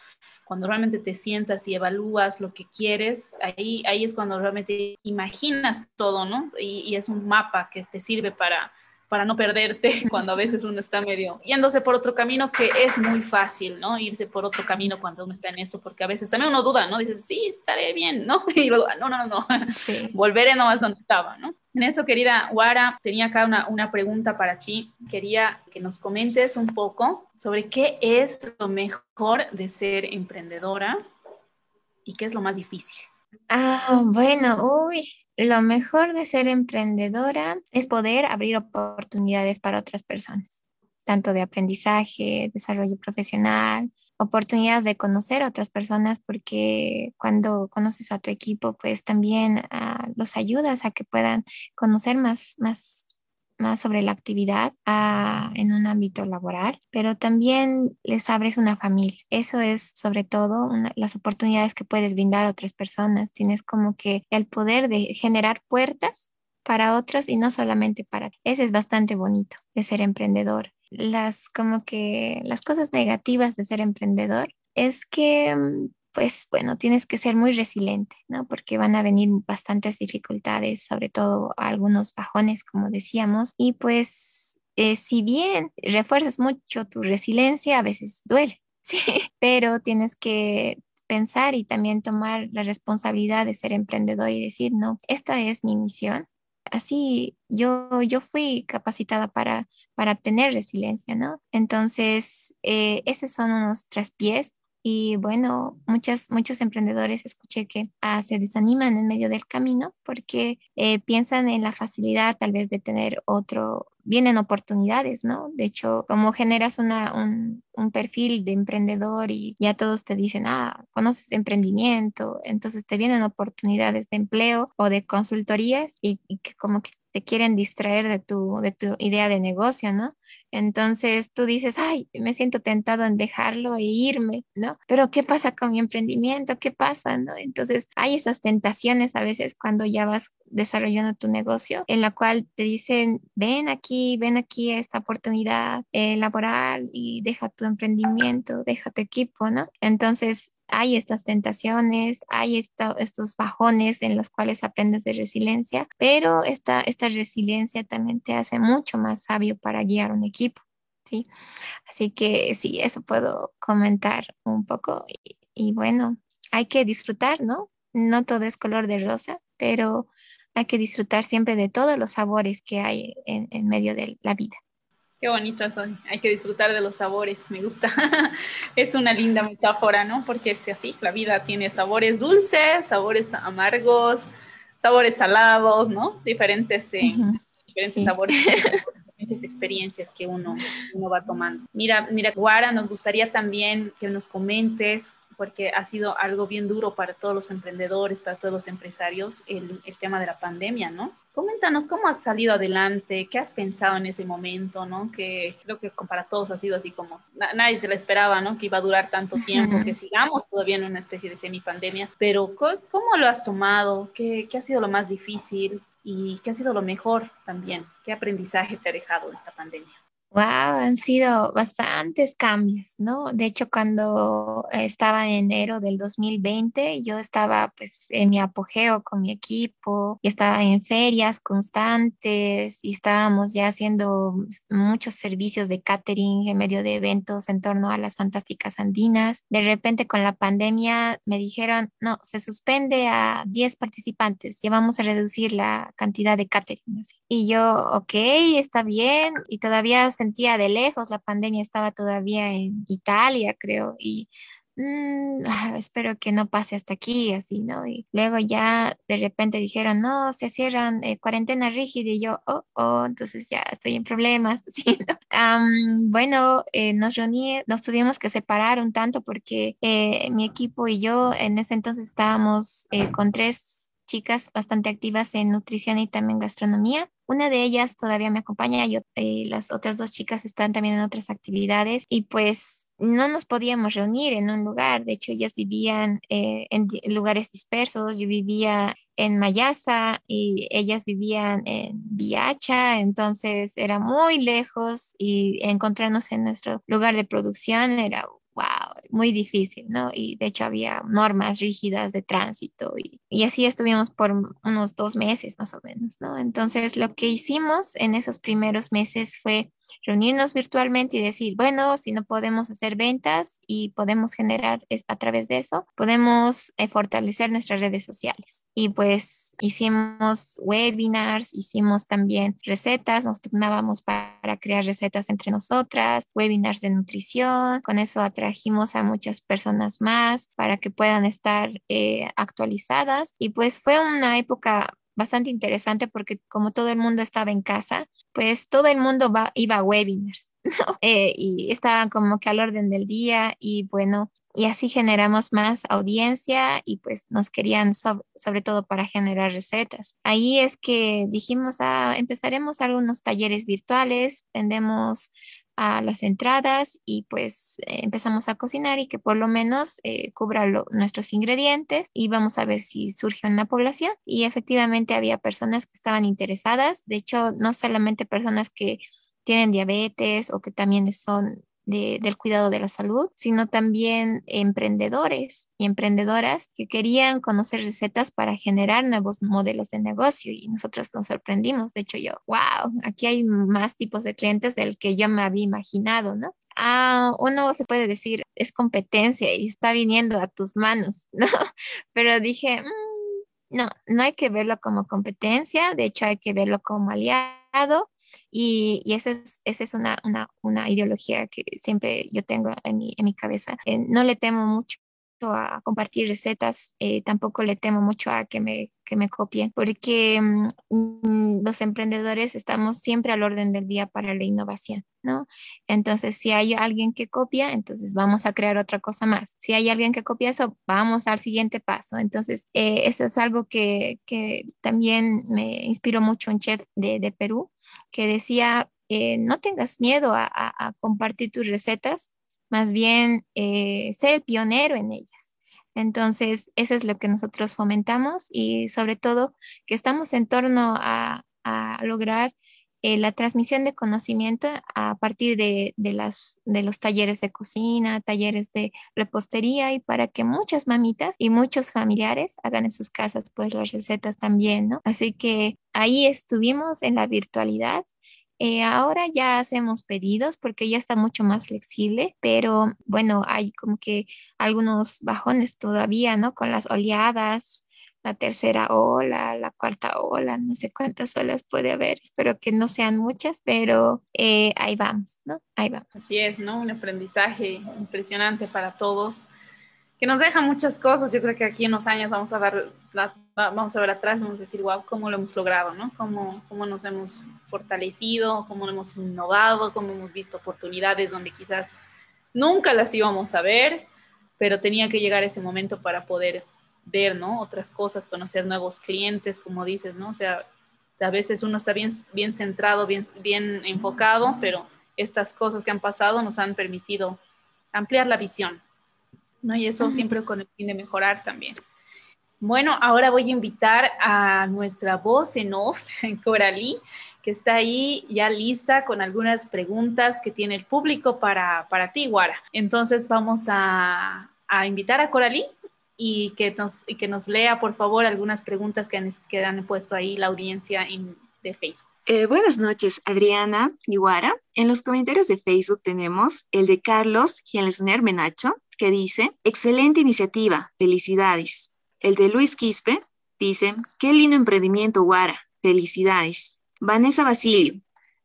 cuando realmente te sientas y evalúas lo que quieres, ahí, ahí es cuando realmente imaginas todo, ¿no? Y es un mapa que te sirve para, para no perderte cuando a veces uno está medio yéndose por otro camino que es muy fácil, ¿no? Irse por otro camino cuando uno está en esto, porque a veces también uno duda, ¿no? Dices, sí, estaré bien, ¿no? Y luego, no, no, no, no, volveré nomás donde estaba, ¿no? En eso, querida Guara, tenía acá una, una pregunta para ti. Quería que nos comentes un poco sobre qué es lo mejor de ser emprendedora y qué es lo más difícil. Ah, bueno, uy, lo mejor de ser emprendedora es poder abrir oportunidades para otras personas, tanto de aprendizaje, desarrollo profesional, oportunidades de conocer a otras personas, porque cuando conoces a tu equipo, pues también ah, los ayudas a que puedan conocer más, más más sobre la actividad ah, en un ámbito laboral, pero también les abres una familia. Eso es sobre todo las oportunidades que puedes brindar a otras personas. Tienes como que el poder de generar puertas para otros y no solamente para ti. Ese es bastante bonito de ser emprendedor. Las como que las cosas negativas de ser emprendedor es que mm, pues bueno, tienes que ser muy resiliente, ¿no? Porque van a venir bastantes dificultades, sobre todo algunos bajones, como decíamos, y pues eh, si bien refuerzas mucho tu resiliencia, a veces duele, ¿sí? Pero tienes que pensar y también tomar la responsabilidad de ser emprendedor y decir, no, esta es mi misión. Así yo, yo fui capacitada para, para tener resiliencia, ¿no? Entonces, eh, esos son unos tres pies y bueno, muchas, muchos emprendedores escuché que ah, se desaniman en medio del camino porque eh, piensan en la facilidad tal vez de tener otro, vienen oportunidades, ¿no? De hecho, como generas una, un, un, perfil de emprendedor y ya todos te dicen, ah, conoces emprendimiento, entonces te vienen oportunidades de empleo o de consultorías y, y que como que te quieren distraer de tu, de tu idea de negocio, ¿no? Entonces tú dices, ay, me siento tentado en dejarlo e irme, ¿no? Pero ¿qué pasa con mi emprendimiento? ¿Qué pasa, no? Entonces hay esas tentaciones a veces cuando ya vas desarrollando tu negocio, en la cual te dicen, ven aquí, ven aquí a esta oportunidad eh, laboral y deja tu emprendimiento, deja tu equipo, ¿no? Entonces hay estas tentaciones, hay estos bajones en los cuales aprendes de resiliencia, pero esta, esta resiliencia también te hace mucho más sabio para guiar un equipo, ¿sí? Así que sí, eso puedo comentar un poco y, bueno, hay que disfrutar, ¿no? No todo es color de rosa, pero hay que disfrutar siempre de todos los sabores que hay en medio de la vida. Qué bonito eso, hay que disfrutar de los sabores, me gusta. es una linda metáfora, ¿no? Porque es así, la vida tiene sabores dulces, sabores amargos, sabores salados, ¿no? Diferentes, eh, diferentes sabores, diferentes experiencias que uno, uno va tomando. Mira, mira, Guara, nos gustaría también que nos comentes porque ha sido algo bien duro para todos los emprendedores, para todos los empresarios, el, el, tema de la pandemia, ¿no? Coméntanos cómo has salido adelante, qué has pensado en ese momento, ¿no? Que creo que para todos ha sido así como, nadie se lo esperaba, ¿no? Que iba a durar tanto tiempo, que sigamos todavía en una especie de semipandemia, pero ¿cómo lo has tomado? ¿Qué, qué ha sido lo más difícil? ¿Y qué ha sido lo mejor también? ¿Qué aprendizaje te ha dejado esta pandemia? Wow, han sido bastantes cambios, ¿no? De hecho, cuando estaba en enero del 2020, yo estaba pues en mi apogeo con mi equipo y estaba en ferias constantes y estábamos ya haciendo muchos servicios de catering en medio de eventos en torno a las fantásticas andinas. De repente con la pandemia me dijeron, no, se suspende a 10 participantes y vamos a reducir la cantidad de catering. Y yo, ok, está bien y todavía sentía de lejos, la pandemia estaba todavía en Italia, creo, y mm, ah, espero que no pase hasta aquí, así, ¿no? Y luego ya de repente dijeron, no, se cierran eh, cuarentena rígida y yo, oh, oh, entonces ya estoy en problemas, ¿sí? ¿no? bueno, eh, nos reuní, nos tuvimos que separar un tanto porque eh, mi equipo y yo en ese entonces estábamos con tres chicas bastante activas en nutrición y también gastronomía. Una de ellas todavía me acompaña y eh, las otras dos chicas están también en otras actividades y pues no nos podíamos reunir en un lugar. De hecho, ellas vivían eh, en lugares dispersos. Yo vivía en Mayasa y ellas vivían en Viacha, entonces era muy lejos y encontrarnos en nuestro lugar de producción era wow, muy difícil, ¿no? Y de hecho había normas rígidas de tránsito y, y, así estuvimos por unos dos meses más o menos, ¿no? Entonces lo que hicimos en esos primeros meses fue reunirnos virtualmente y decir, bueno, si no podemos hacer ventas y podemos generar a través de eso, podemos eh, fortalecer nuestras redes sociales. Y pues hicimos webinars, hicimos también recetas, nos turnábamos para crear recetas entre nosotras, webinars de nutrición, con eso atrajimos a muchas personas más para que puedan estar eh, actualizadas y pues fue una época bastante interesante porque como todo el mundo estaba en casa, pues todo el mundo va, iba a webinars. Eh, y estaban como que al orden del día y bueno, y así generamos más audiencia y pues nos querían sobre todo para generar recetas. Ahí es que dijimos, ah, empezaremos algunos talleres virtuales, vendemos a las entradas y pues empezamos a cocinar y que por lo menos eh, cubra nuestros ingredientes y vamos a ver si surge una población. Y efectivamente había personas que estaban interesadas, de hecho no solamente personas que tienen diabetes o que también son del cuidado de la salud, sino también emprendedores y emprendedoras que querían conocer recetas para generar nuevos modelos de negocio y nosotros nos sorprendimos. De hecho, yo, wow, aquí hay más tipos de clientes del que yo me había imaginado, ¿no? Ah, uno se puede decir, es competencia y está viniendo a tus manos, ¿no? Pero dije, mm, no, no hay que verlo como competencia, de hecho hay que verlo como aliado y, y esa es, esa es una, una, una, ideología que siempre yo tengo en mi, en mi cabeza. Eh, no le temo mucho a compartir recetas, eh, tampoco le temo mucho a que me, que me copien, porque mm, los emprendedores estamos siempre al orden del día para la innovación, ¿no? Entonces, si hay alguien que copia, entonces vamos a crear otra cosa más. Si hay alguien que copia eso, vamos al siguiente paso. Entonces, eh, eso es algo que, que, también me inspiró mucho un chef de, de Perú, que decía, eh, no tengas miedo a, a, compartir tus recetas, más bien eh, sé el pionero en ellas. Entonces, eso es lo que nosotros fomentamos y sobre todo que estamos en torno a, a lograr eh, la transmisión de conocimiento a partir de, de, las, de los talleres de cocina, talleres de repostería y para que muchas mamitas y muchos familiares hagan en sus casas pues las recetas también, ¿no? Así que ahí estuvimos en la virtualidad eh, ahora ya hacemos pedidos porque ya está mucho más flexible, pero bueno, hay como que algunos bajones todavía, ¿no? Con las oleadas, la tercera ola, la cuarta ola, no sé cuántas olas puede haber, espero que no sean muchas, pero eh, ahí vamos, ¿no? Ahí vamos. Así es, ¿no? Un aprendizaje impresionante para todos que nos deja muchas cosas. Yo creo que aquí en los años vamos a ver, vamos a ver atrás, vamos a decir, wow, cómo lo hemos logrado, ¿no? Cómo, cómo nos hemos fortalecido, cómo lo hemos innovado, cómo hemos visto oportunidades donde quizás nunca las íbamos a ver, pero tenía que llegar ese momento para poder ver, ¿no? Otras cosas, conocer nuevos clientes, como dices, ¿no? O sea, a veces uno está bien, bien centrado, bien, bien enfocado, pero estas cosas que han pasado nos han permitido ampliar la visión, ¿no? Y eso siempre con el fin de mejorar también. Bueno, ahora voy a invitar a nuestra voz en off, Coralí, que está ahí ya lista con algunas preguntas que tiene el público para, para ti, Guara. Entonces vamos a, a invitar a Coralí y que nos, y que nos lea, por favor, algunas preguntas que han, que han puesto ahí la audiencia en, de Facebook. Eh, buenas noches, Adriana y Guara. En los comentarios de Facebook tenemos el de Carlos Gielsner Menacho, que dice, excelente iniciativa, felicidades. El de Luis Quispe dice, qué lindo emprendimiento, Guara, felicidades. Vanessa Basilio,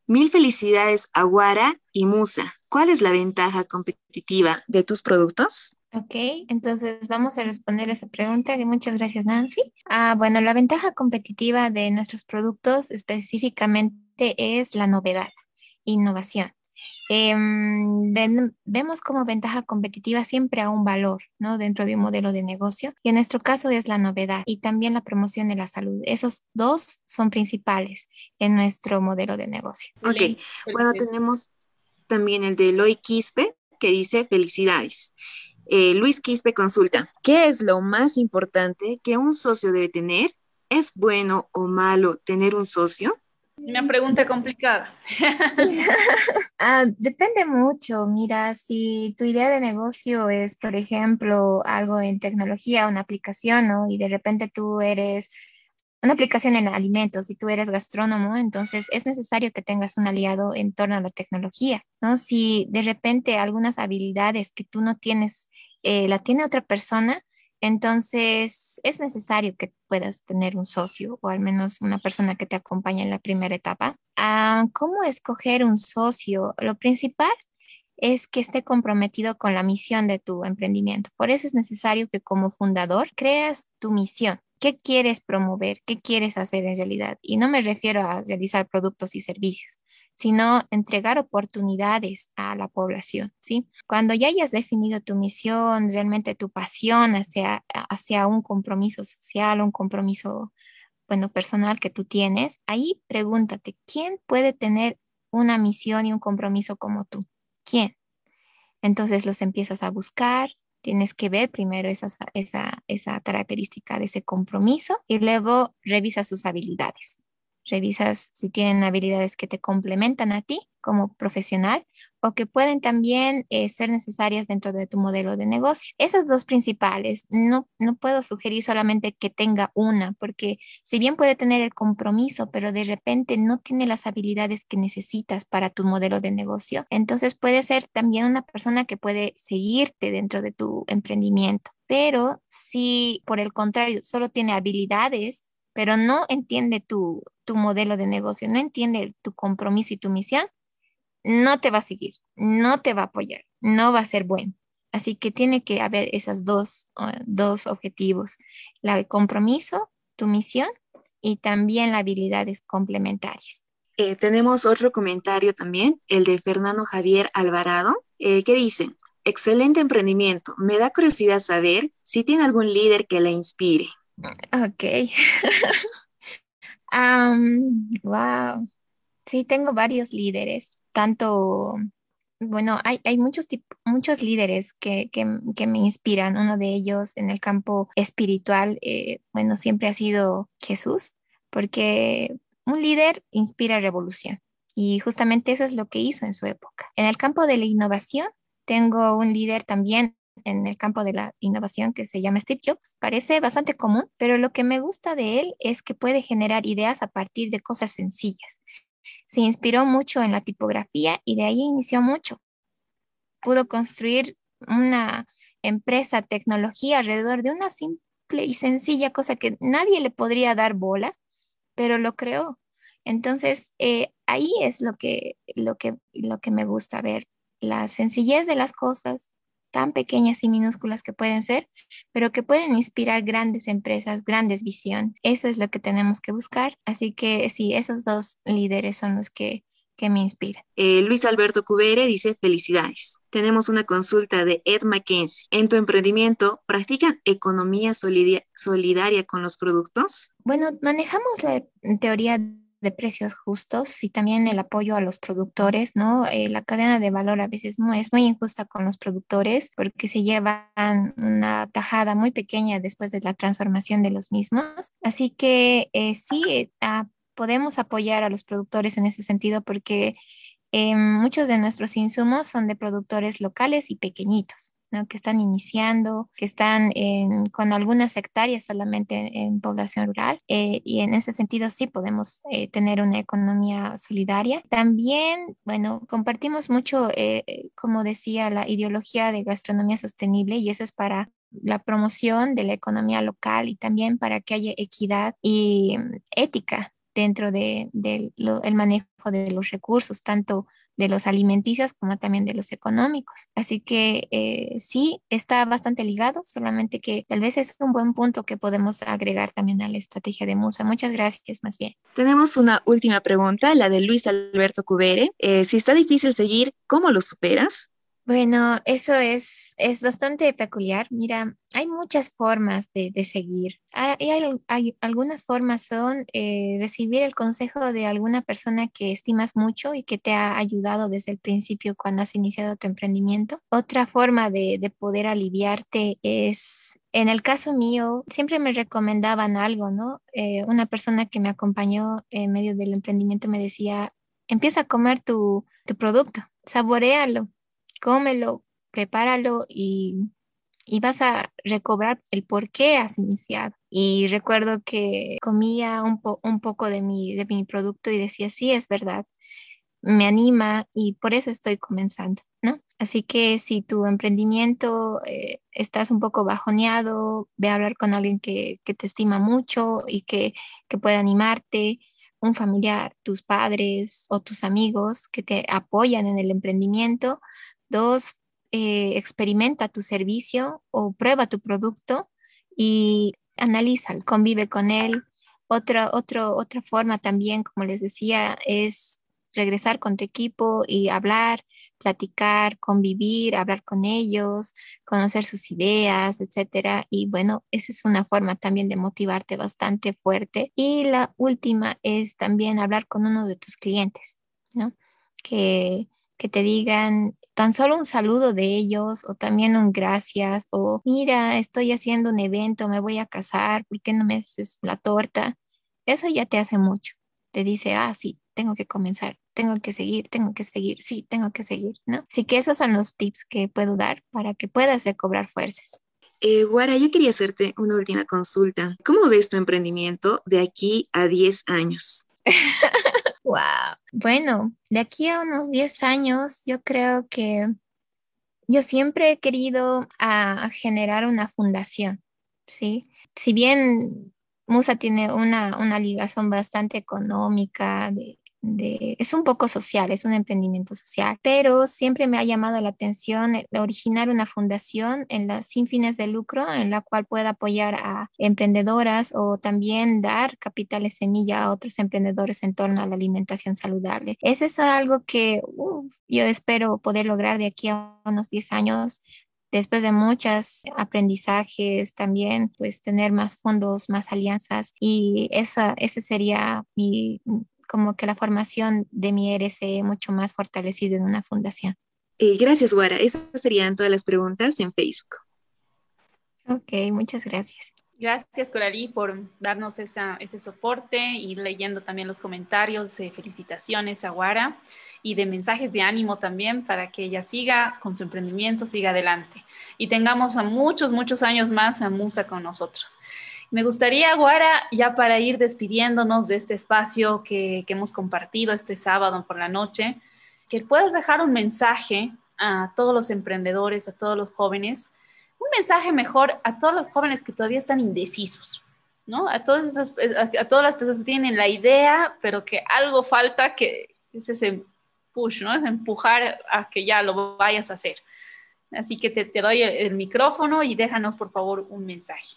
mil felicidades a Guara y Musa. ¿Cuál es la ventaja competitiva de tus productos? Ok, entonces vamos a responder esa pregunta. Muchas gracias, Nancy. Ah, bueno, la ventaja competitiva de nuestros productos específicamente es la novedad, innovación. Em, vemos como ventaja competitiva siempre a un valor, ¿no? Dentro de un modelo de negocio. Y en nuestro caso es la novedad y también la promoción de la salud. Esos dos son principales en nuestro modelo de negocio. Ok, bueno, tenemos también el de Eloy Quispe, que dice felicidades. Eh, Luis Quispe consulta, ¿qué es lo más importante que un socio debe tener? ¿Es bueno o malo tener un socio? Una pregunta complicada. Ah, depende mucho. Mira, si tu idea de negocio es, por ejemplo, algo en tecnología, una aplicación, ¿no? Y de repente tú eres una aplicación en alimentos y tú eres gastrónomo, entonces es necesario que tengas un aliado en torno a la tecnología, ¿no? Si de repente algunas habilidades que tú no tienes, eh, la tiene otra persona, entonces, es necesario que puedas tener un socio o al menos una persona que te acompañe en la primera etapa. Ah, ¿Cómo escoger un socio? Lo principal es que esté comprometido con la misión de tu emprendimiento. Por eso es necesario que como fundador creas tu misión. ¿Qué quieres promover? ¿Qué quieres hacer en realidad? Y no me refiero a realizar productos y servicios, sino entregar oportunidades a la población, ¿sí? Cuando ya hayas definido tu misión, realmente tu pasión hacia, hacia un compromiso social, un compromiso, bueno, personal que tú tienes, ahí pregúntate, ¿quién puede tener una misión y un compromiso como tú? ¿Quién? Entonces los empiezas a buscar, tienes que ver primero esa, esa, esa característica de ese compromiso y luego revisa sus habilidades revisas si tienen habilidades que te complementan a ti como profesional o que pueden también eh, ser necesarias dentro de tu modelo de negocio. Esas dos principales, no, no puedo sugerir solamente que tenga una, porque si bien puede tener el compromiso, pero de repente no tiene las habilidades que necesitas para tu modelo de negocio, entonces puede ser también una persona que puede seguirte dentro de tu emprendimiento. Pero si por el contrario solo tiene habilidades, pero no entiende tu, tu modelo de negocio, no entiende tu compromiso y tu misión, no te va a seguir, no te va a apoyar, no va a ser bueno. Así que tiene que haber esos dos, uh, dos objetivos, el compromiso, tu misión y también las habilidades complementarias. Eh, tenemos otro comentario también, el de Fernando Javier Alvarado, eh, que dice, excelente emprendimiento, me da curiosidad saber si tiene algún líder que le inspire. Ok. um, wow. Sí, tengo varios líderes, tanto, bueno, hay, hay muchos, muchos líderes que, que, me inspiran. Uno de ellos en el campo espiritual, eh, bueno, siempre ha sido Jesús, porque un líder inspira revolución. Y justamente eso es lo que hizo en su época. En el campo de la innovación, tengo un líder también en el campo de la innovación que se llama Steve Jobs. Parece bastante común, pero lo que me gusta de él es que puede generar ideas a partir de cosas sencillas. Se inspiró mucho en la tipografía y de ahí inició mucho. Pudo construir una empresa, tecnología alrededor de una simple y sencilla cosa que nadie le podría dar bola, pero lo creó. Entonces, eh, ahí es lo que, lo, que, lo que me gusta ver, la sencillez de las cosas, tan pequeñas y minúsculas que pueden ser, pero que pueden inspirar grandes empresas, grandes visiones. Eso es lo que tenemos que buscar. Así que sí, esos dos líderes son los que, que me inspiran. Eh, Luis Alberto Cubere dice felicidades. Tenemos una consulta de Ed McKenzie. ¿En tu emprendimiento practican economía solidaria con los productos? Bueno, manejamos la teoría de precios justos y también el apoyo a los productores, ¿no? Eh, la cadena de valor a veces es muy injusta con los productores porque se llevan una tajada muy pequeña después de la transformación de los mismos. Así que eh, sí, ah, podemos apoyar a los productores en ese sentido porque muchos de nuestros insumos son de productores locales y pequeñitos que están iniciando, que están con algunas hectáreas solamente en, población rural eh, y en ese sentido sí podemos eh, tener una economía solidaria. También, bueno, compartimos mucho, eh, como decía, la ideología de gastronomía sostenible y eso es para la promoción de la economía local y también para que haya equidad y mm, ética dentro del de, manejo de los recursos, tanto de los alimenticios como también de los económicos. Así que eh, sí, está bastante ligado, solamente que tal vez es un buen punto que podemos agregar también a la estrategia de Musa. Muchas gracias, más bien. Tenemos una última pregunta, la de Luis Alberto Cubere. Eh, si está difícil seguir, ¿cómo lo superas? Bueno, eso es, es bastante peculiar. Mira, hay muchas formas de, seguir. Hay, hay, algunas formas son eh, recibir el consejo de alguna persona que estimas mucho y que te ha ayudado desde el principio cuando has iniciado tu emprendimiento. Otra forma de, de poder aliviarte es, en el caso mío, siempre me recomendaban algo, ¿no? Eh, una persona que me acompañó en medio del emprendimiento me decía, empieza a comer tu, tu producto, saborealo cómelo, prepáralo y, vas a recobrar el por qué has iniciado. Y recuerdo que comía un, un poco de mi, de mi producto y decía, sí, es verdad, me anima y por eso estoy comenzando, ¿no? Así que si tu emprendimiento eh, estás un poco bajoneado, ve a hablar con alguien que, te estima mucho y que, que pueda animarte, un familiar, tus padres o tus amigos que te apoyan en el emprendimiento, Dos, eh, experimenta tu servicio o prueba tu producto y analiza, convive con él. Otra, otra forma también, como les decía, es regresar con tu equipo y hablar, platicar, convivir, hablar con ellos, conocer sus ideas, etcétera. Y bueno, esa es una forma también de motivarte bastante fuerte. Y la última es también hablar con uno de tus clientes, ¿no? Que que te digan tan solo un saludo de ellos o también un gracias o mira, estoy haciendo un evento, me voy a casar, ¿por qué no me haces la torta? Eso ya te hace mucho. Te dice, ah, sí, tengo que comenzar, tengo que seguir, tengo que seguir, sí, tengo que seguir, ¿no? Así que esos son los tips que puedo dar para que puedas cobrar fuerzas. Eh, Guara, yo quería hacerte una última consulta. ¿Cómo ves tu emprendimiento de aquí a 10 años? Wow. Bueno, de aquí a unos 10 años, yo creo que yo siempre he querido a, generar una fundación, ¿sí? Si bien Musa tiene una, una bastante económica de, es un poco social, es un emprendimiento social, pero siempre me ha llamado la atención originar una fundación en la, sin fines de lucro en la cual pueda apoyar a emprendedoras o también dar capitales semilla a otros emprendedores en torno a la alimentación saludable. Eso es algo que yo espero poder lograr de aquí a unos 10 años después de muchos aprendizajes también, pues tener más fondos, más alianzas y esa, ese sería mi, como que la formación de mi RCE mucho más fortalecida en una fundación. Eh, gracias, Guara. Esas serían todas las preguntas en Facebook. Ok, muchas gracias. Gracias, Coralí, por darnos ese soporte y leyendo también los comentarios de felicitaciones a Guara y de mensajes de ánimo también para que ella siga con su emprendimiento, siga adelante y tengamos a muchos, muchos años más a Musa con nosotros. Me gustaría, Guara, ya para ir despidiéndonos de este espacio que, hemos compartido este sábado por la noche, que puedas dejar un mensaje a todos los emprendedores, a todos los jóvenes, un mensaje mejor a todos los jóvenes que todavía están indecisos, ¿no? A todas, esas, a, todas las personas que tienen la idea, pero que algo falta, que es ese push, ¿no? Es empujar a que ya lo vayas a hacer. Así que te, te doy el micrófono y déjanos, por favor, un mensaje.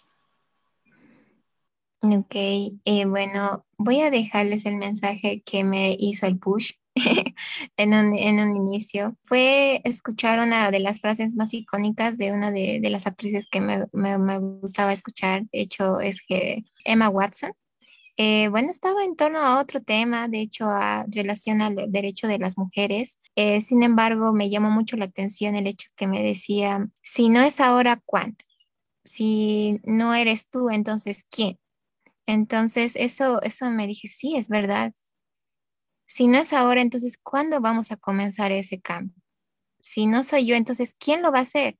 Ok, eh, bueno, voy a dejarles el mensaje que me hizo el push en, un, en un inicio. Fue escuchar una de las frases más icónicas de una de, las actrices que me, me, gustaba escuchar. De hecho, es que Emma Watson. Eh, bueno, estaba en torno a otro tema, de hecho, a relación al derecho de las mujeres. Eh, sin embargo, me llamó mucho la atención el hecho que me decía, si no es ahora, ¿cuándo? Si no eres tú, entonces, ¿quién? Entonces, eso, eso me dije, sí, es verdad. Si no es ahora, entonces, ¿cuándo vamos a comenzar ese cambio? Si no soy yo, entonces, ¿quién lo va a hacer?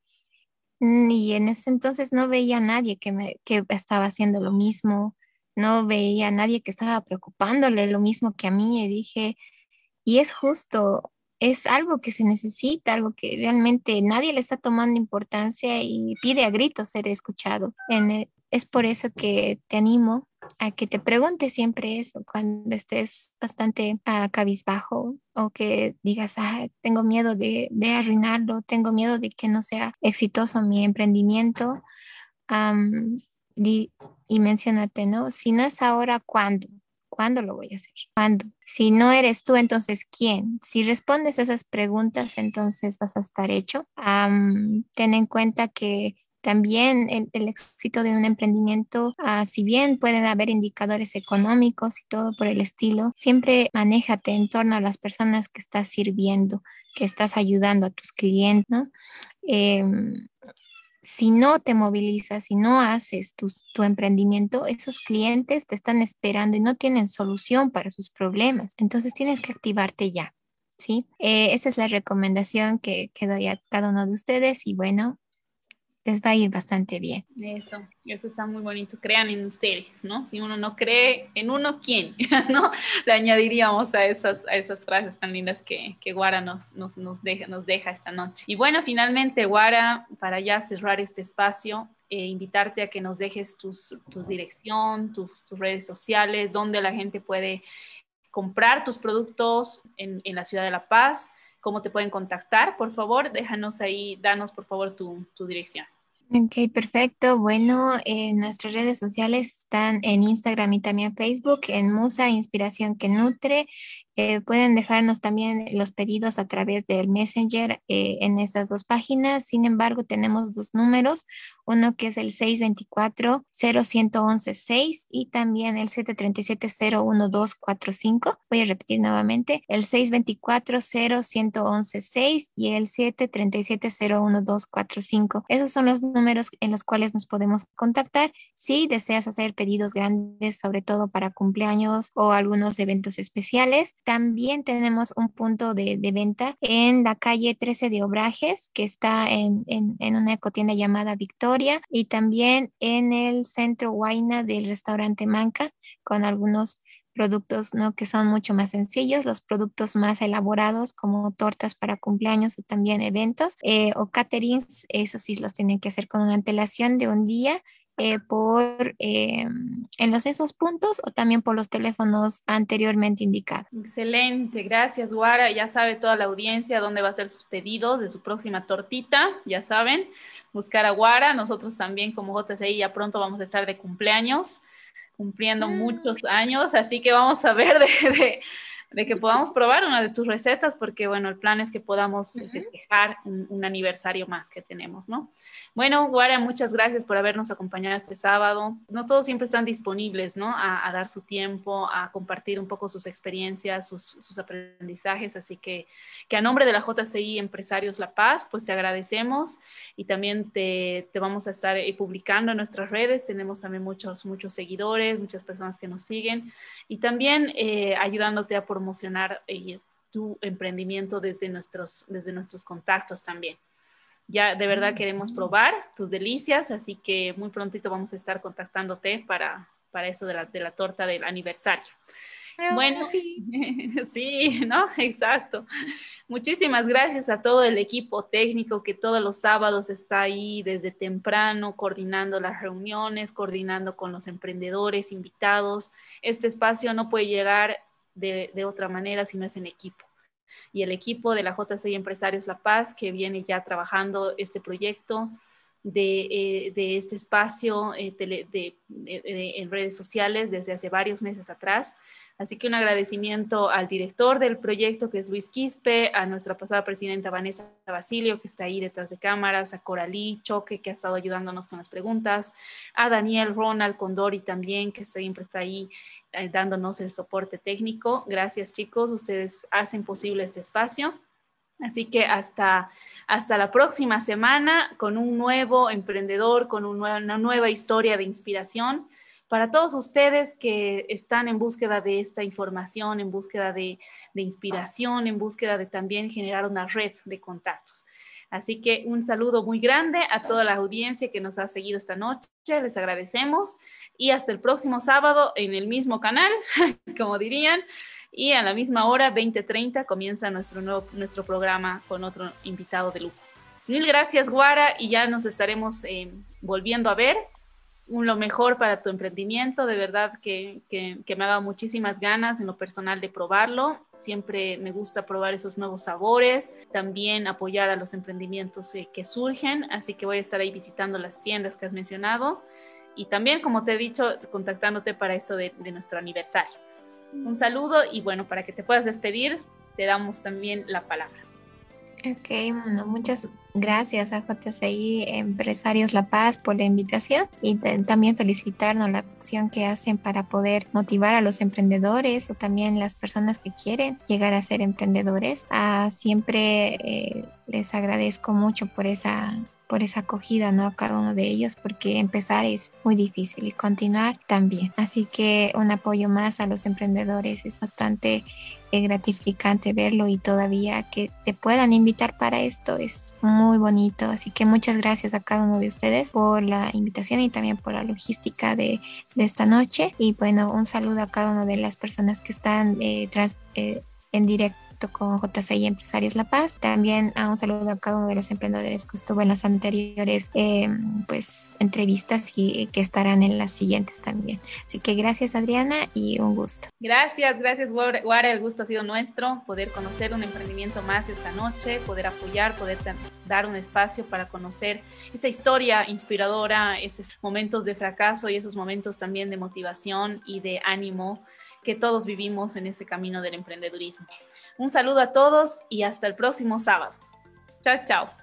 Y en ese entonces no veía a nadie que, me, que estaba haciendo lo mismo, no veía a nadie que estaba preocupándole lo mismo que a mí y dije, y es justo, es algo que se necesita, algo que realmente nadie le está tomando importancia y pide a gritos ser escuchado. es por eso que te animo a que te preguntes siempre eso cuando estés bastante uh, cabizbajo o que digas, ah, tengo miedo de, de, arruinarlo, tengo miedo de que no sea exitoso mi emprendimiento. y, mencionate, ¿no? Si no es ahora, ¿cuándo? ¿Cuándo lo voy a hacer? ¿Cuándo? Si no eres tú, entonces ¿quién? Si respondes esas preguntas, entonces vas a estar hecho. ten en cuenta que también el, éxito de un emprendimiento, ah, si bien pueden haber indicadores económicos y todo por el estilo, siempre manéjate en torno a las personas que estás sirviendo, que estás ayudando a tus clientes. Em, si no te movilizas, si no haces tu, emprendimiento, esos clientes te están esperando y no tienen solución para sus problemas. Entonces tienes que activarte ya. ¿sí? Eh, esa es la recomendación que, que doy a cada uno de ustedes y bueno, les va a ir bastante bien. Eso, eso está muy bonito. Crean en ustedes, ¿no? Si uno no cree en uno, ¿quién? ¿No? Le añadiríamos a esas, a esas frases tan lindas que, que Guara nos, nos, nos, deja, nos deja esta noche. Y bueno, finalmente, Guara, para ya cerrar este espacio, eh, invitarte a que nos dejes tus, tu dirección, tus, tus, redes sociales, donde la gente puede comprar tus productos en, en la ciudad de La Paz cómo te pueden contactar, por favor, déjanos ahí, danos por favor tu, tu dirección. Ok, perfecto. Bueno, eh, nuestras redes sociales están en Instagram y también Facebook, en Musa Inspiración que Nutre. Eh, pueden dejarnos también los pedidos a través del Messenger eh, en estas dos páginas. Sin embargo, tenemos dos números, uno que es el 624-0116 y también el 737-01245. Voy a repetir nuevamente, el 624-0116 y el 737-01245. Esos son los números en los cuales nos podemos contactar si deseas hacer pedidos grandes, sobre todo para cumpleaños o algunos eventos especiales. También tenemos un punto de, venta en la calle 13 de Obrajes, que está en, en, una ecotienda llamada Victoria, y también en el centro Huayna del restaurante Manca, con algunos productos ¿no? que son mucho más sencillos, los productos más elaborados como tortas para cumpleaños o también eventos eh, o caterings, eso sí los tienen que hacer con una antelación de un día eh, por eh, en los esos puntos o también por los teléfonos anteriormente indicados. Excelente, gracias Guara. Ya sabe toda la audiencia dónde va a ser sus pedidos de su próxima tortita, ya saben, buscar a Guara. Nosotros también como JCI ya pronto vamos a estar de cumpleaños, cumpliendo mm. muchos años, así que vamos a ver de, de, que podamos probar una de tus recetas, porque bueno, el plan es que podamos festejar un, un aniversario más que tenemos, ¿no? Bueno, Guara, muchas gracias por habernos acompañado este sábado. No todos siempre están disponibles, ¿no? A, dar su tiempo, a compartir un poco sus experiencias, sus, aprendizajes. Así que, que a nombre de la JCI Empresarios La Paz, pues te agradecemos y también te, vamos a estar eh, publicando en nuestras redes. Tenemos también muchos, muchos seguidores, muchas personas que nos siguen y también eh, ayudándote a promocionar eh, tu emprendimiento desde nuestros, desde nuestros contactos también. Ya de verdad queremos probar tus delicias, así que muy prontito vamos a estar contactándote para, para eso de la, de la torta del aniversario. Bueno, sí. sí, ¿no? Exacto. Muchísimas gracias a todo el equipo técnico que todos los sábados está ahí desde temprano, coordinando las reuniones, coordinando con los emprendedores, invitados. Este espacio no puede llegar de, de otra manera si no es en equipo y el equipo de la JCI Empresarios La Paz que viene ya trabajando este proyecto de, eh, este espacio eh, de, en redes sociales desde hace varios meses atrás. Así que un agradecimiento al director del proyecto, que es Luis Quispe, a nuestra pasada presidenta Vanessa Basilio, que está ahí detrás de cámaras, a Coralí Choque, que ha estado ayudándonos con las preguntas, a Daniel Ronald Condori también, que siempre está ahí eh, dándonos el soporte técnico. Gracias chicos, ustedes hacen posible este espacio. Así que hasta, hasta la próxima semana con un nuevo emprendedor, con una nueva historia de inspiración. Para todos ustedes que están en búsqueda de esta información, en búsqueda de, de inspiración, en búsqueda de también generar una red de contactos. Así que un saludo muy grande a toda la audiencia que nos ha seguido esta noche. Les agradecemos y hasta el próximo sábado en el mismo canal, como dirían, y a la misma hora, 20:30, comienza nuestro, nuevo, nuestro programa con otro invitado de lujo. Mil gracias, Guara, y ya nos estaremos eh, volviendo a ver. Lo mejor para tu emprendimiento, de verdad que, que, me ha dado muchísimas ganas en lo personal de probarlo. Siempre me gusta probar esos nuevos sabores, también apoyar a los emprendimientos eh, que surgen, así que voy a estar ahí visitando las tiendas que has mencionado y también, como te he dicho, contactándote para esto de, nuestro aniversario. Un saludo y bueno, para que te puedas despedir, te damos también la palabra. Ok, bueno, muchas gracias a JCI Empresarios La Paz por la invitación y también felicitarnos la acción que hacen para poder motivar a los emprendedores o también las personas que quieren llegar a ser emprendedores. Ah, siempre eh, les agradezco mucho por esa por esa acogida, ¿no? A cada uno de ellos, porque empezar es muy difícil y continuar también. Así que un apoyo más a los emprendedores es bastante eh, gratificante verlo y todavía que te puedan invitar para esto es muy bonito. Así que muchas gracias a cada uno de ustedes por la invitación y también por la logística de, esta noche. Y bueno, un saludo a cada una de las personas que están eh, eh, en directo con JCI Empresarios La Paz. También a un saludo a cada uno de los emprendedores que estuvo en las anteriores eh, pues, entrevistas y que estarán en las siguientes también. Así que gracias Adriana y un gusto. Gracias, gracias Guara, el gusto ha sido nuestro, poder conocer un emprendimiento más esta noche, poder apoyar, poder dar un espacio para conocer esa historia inspiradora, esos momentos de fracaso y esos momentos también de motivación y de ánimo que todos vivimos en este camino del emprendedurismo. Un saludo a todos y hasta el próximo sábado. Chao, chao.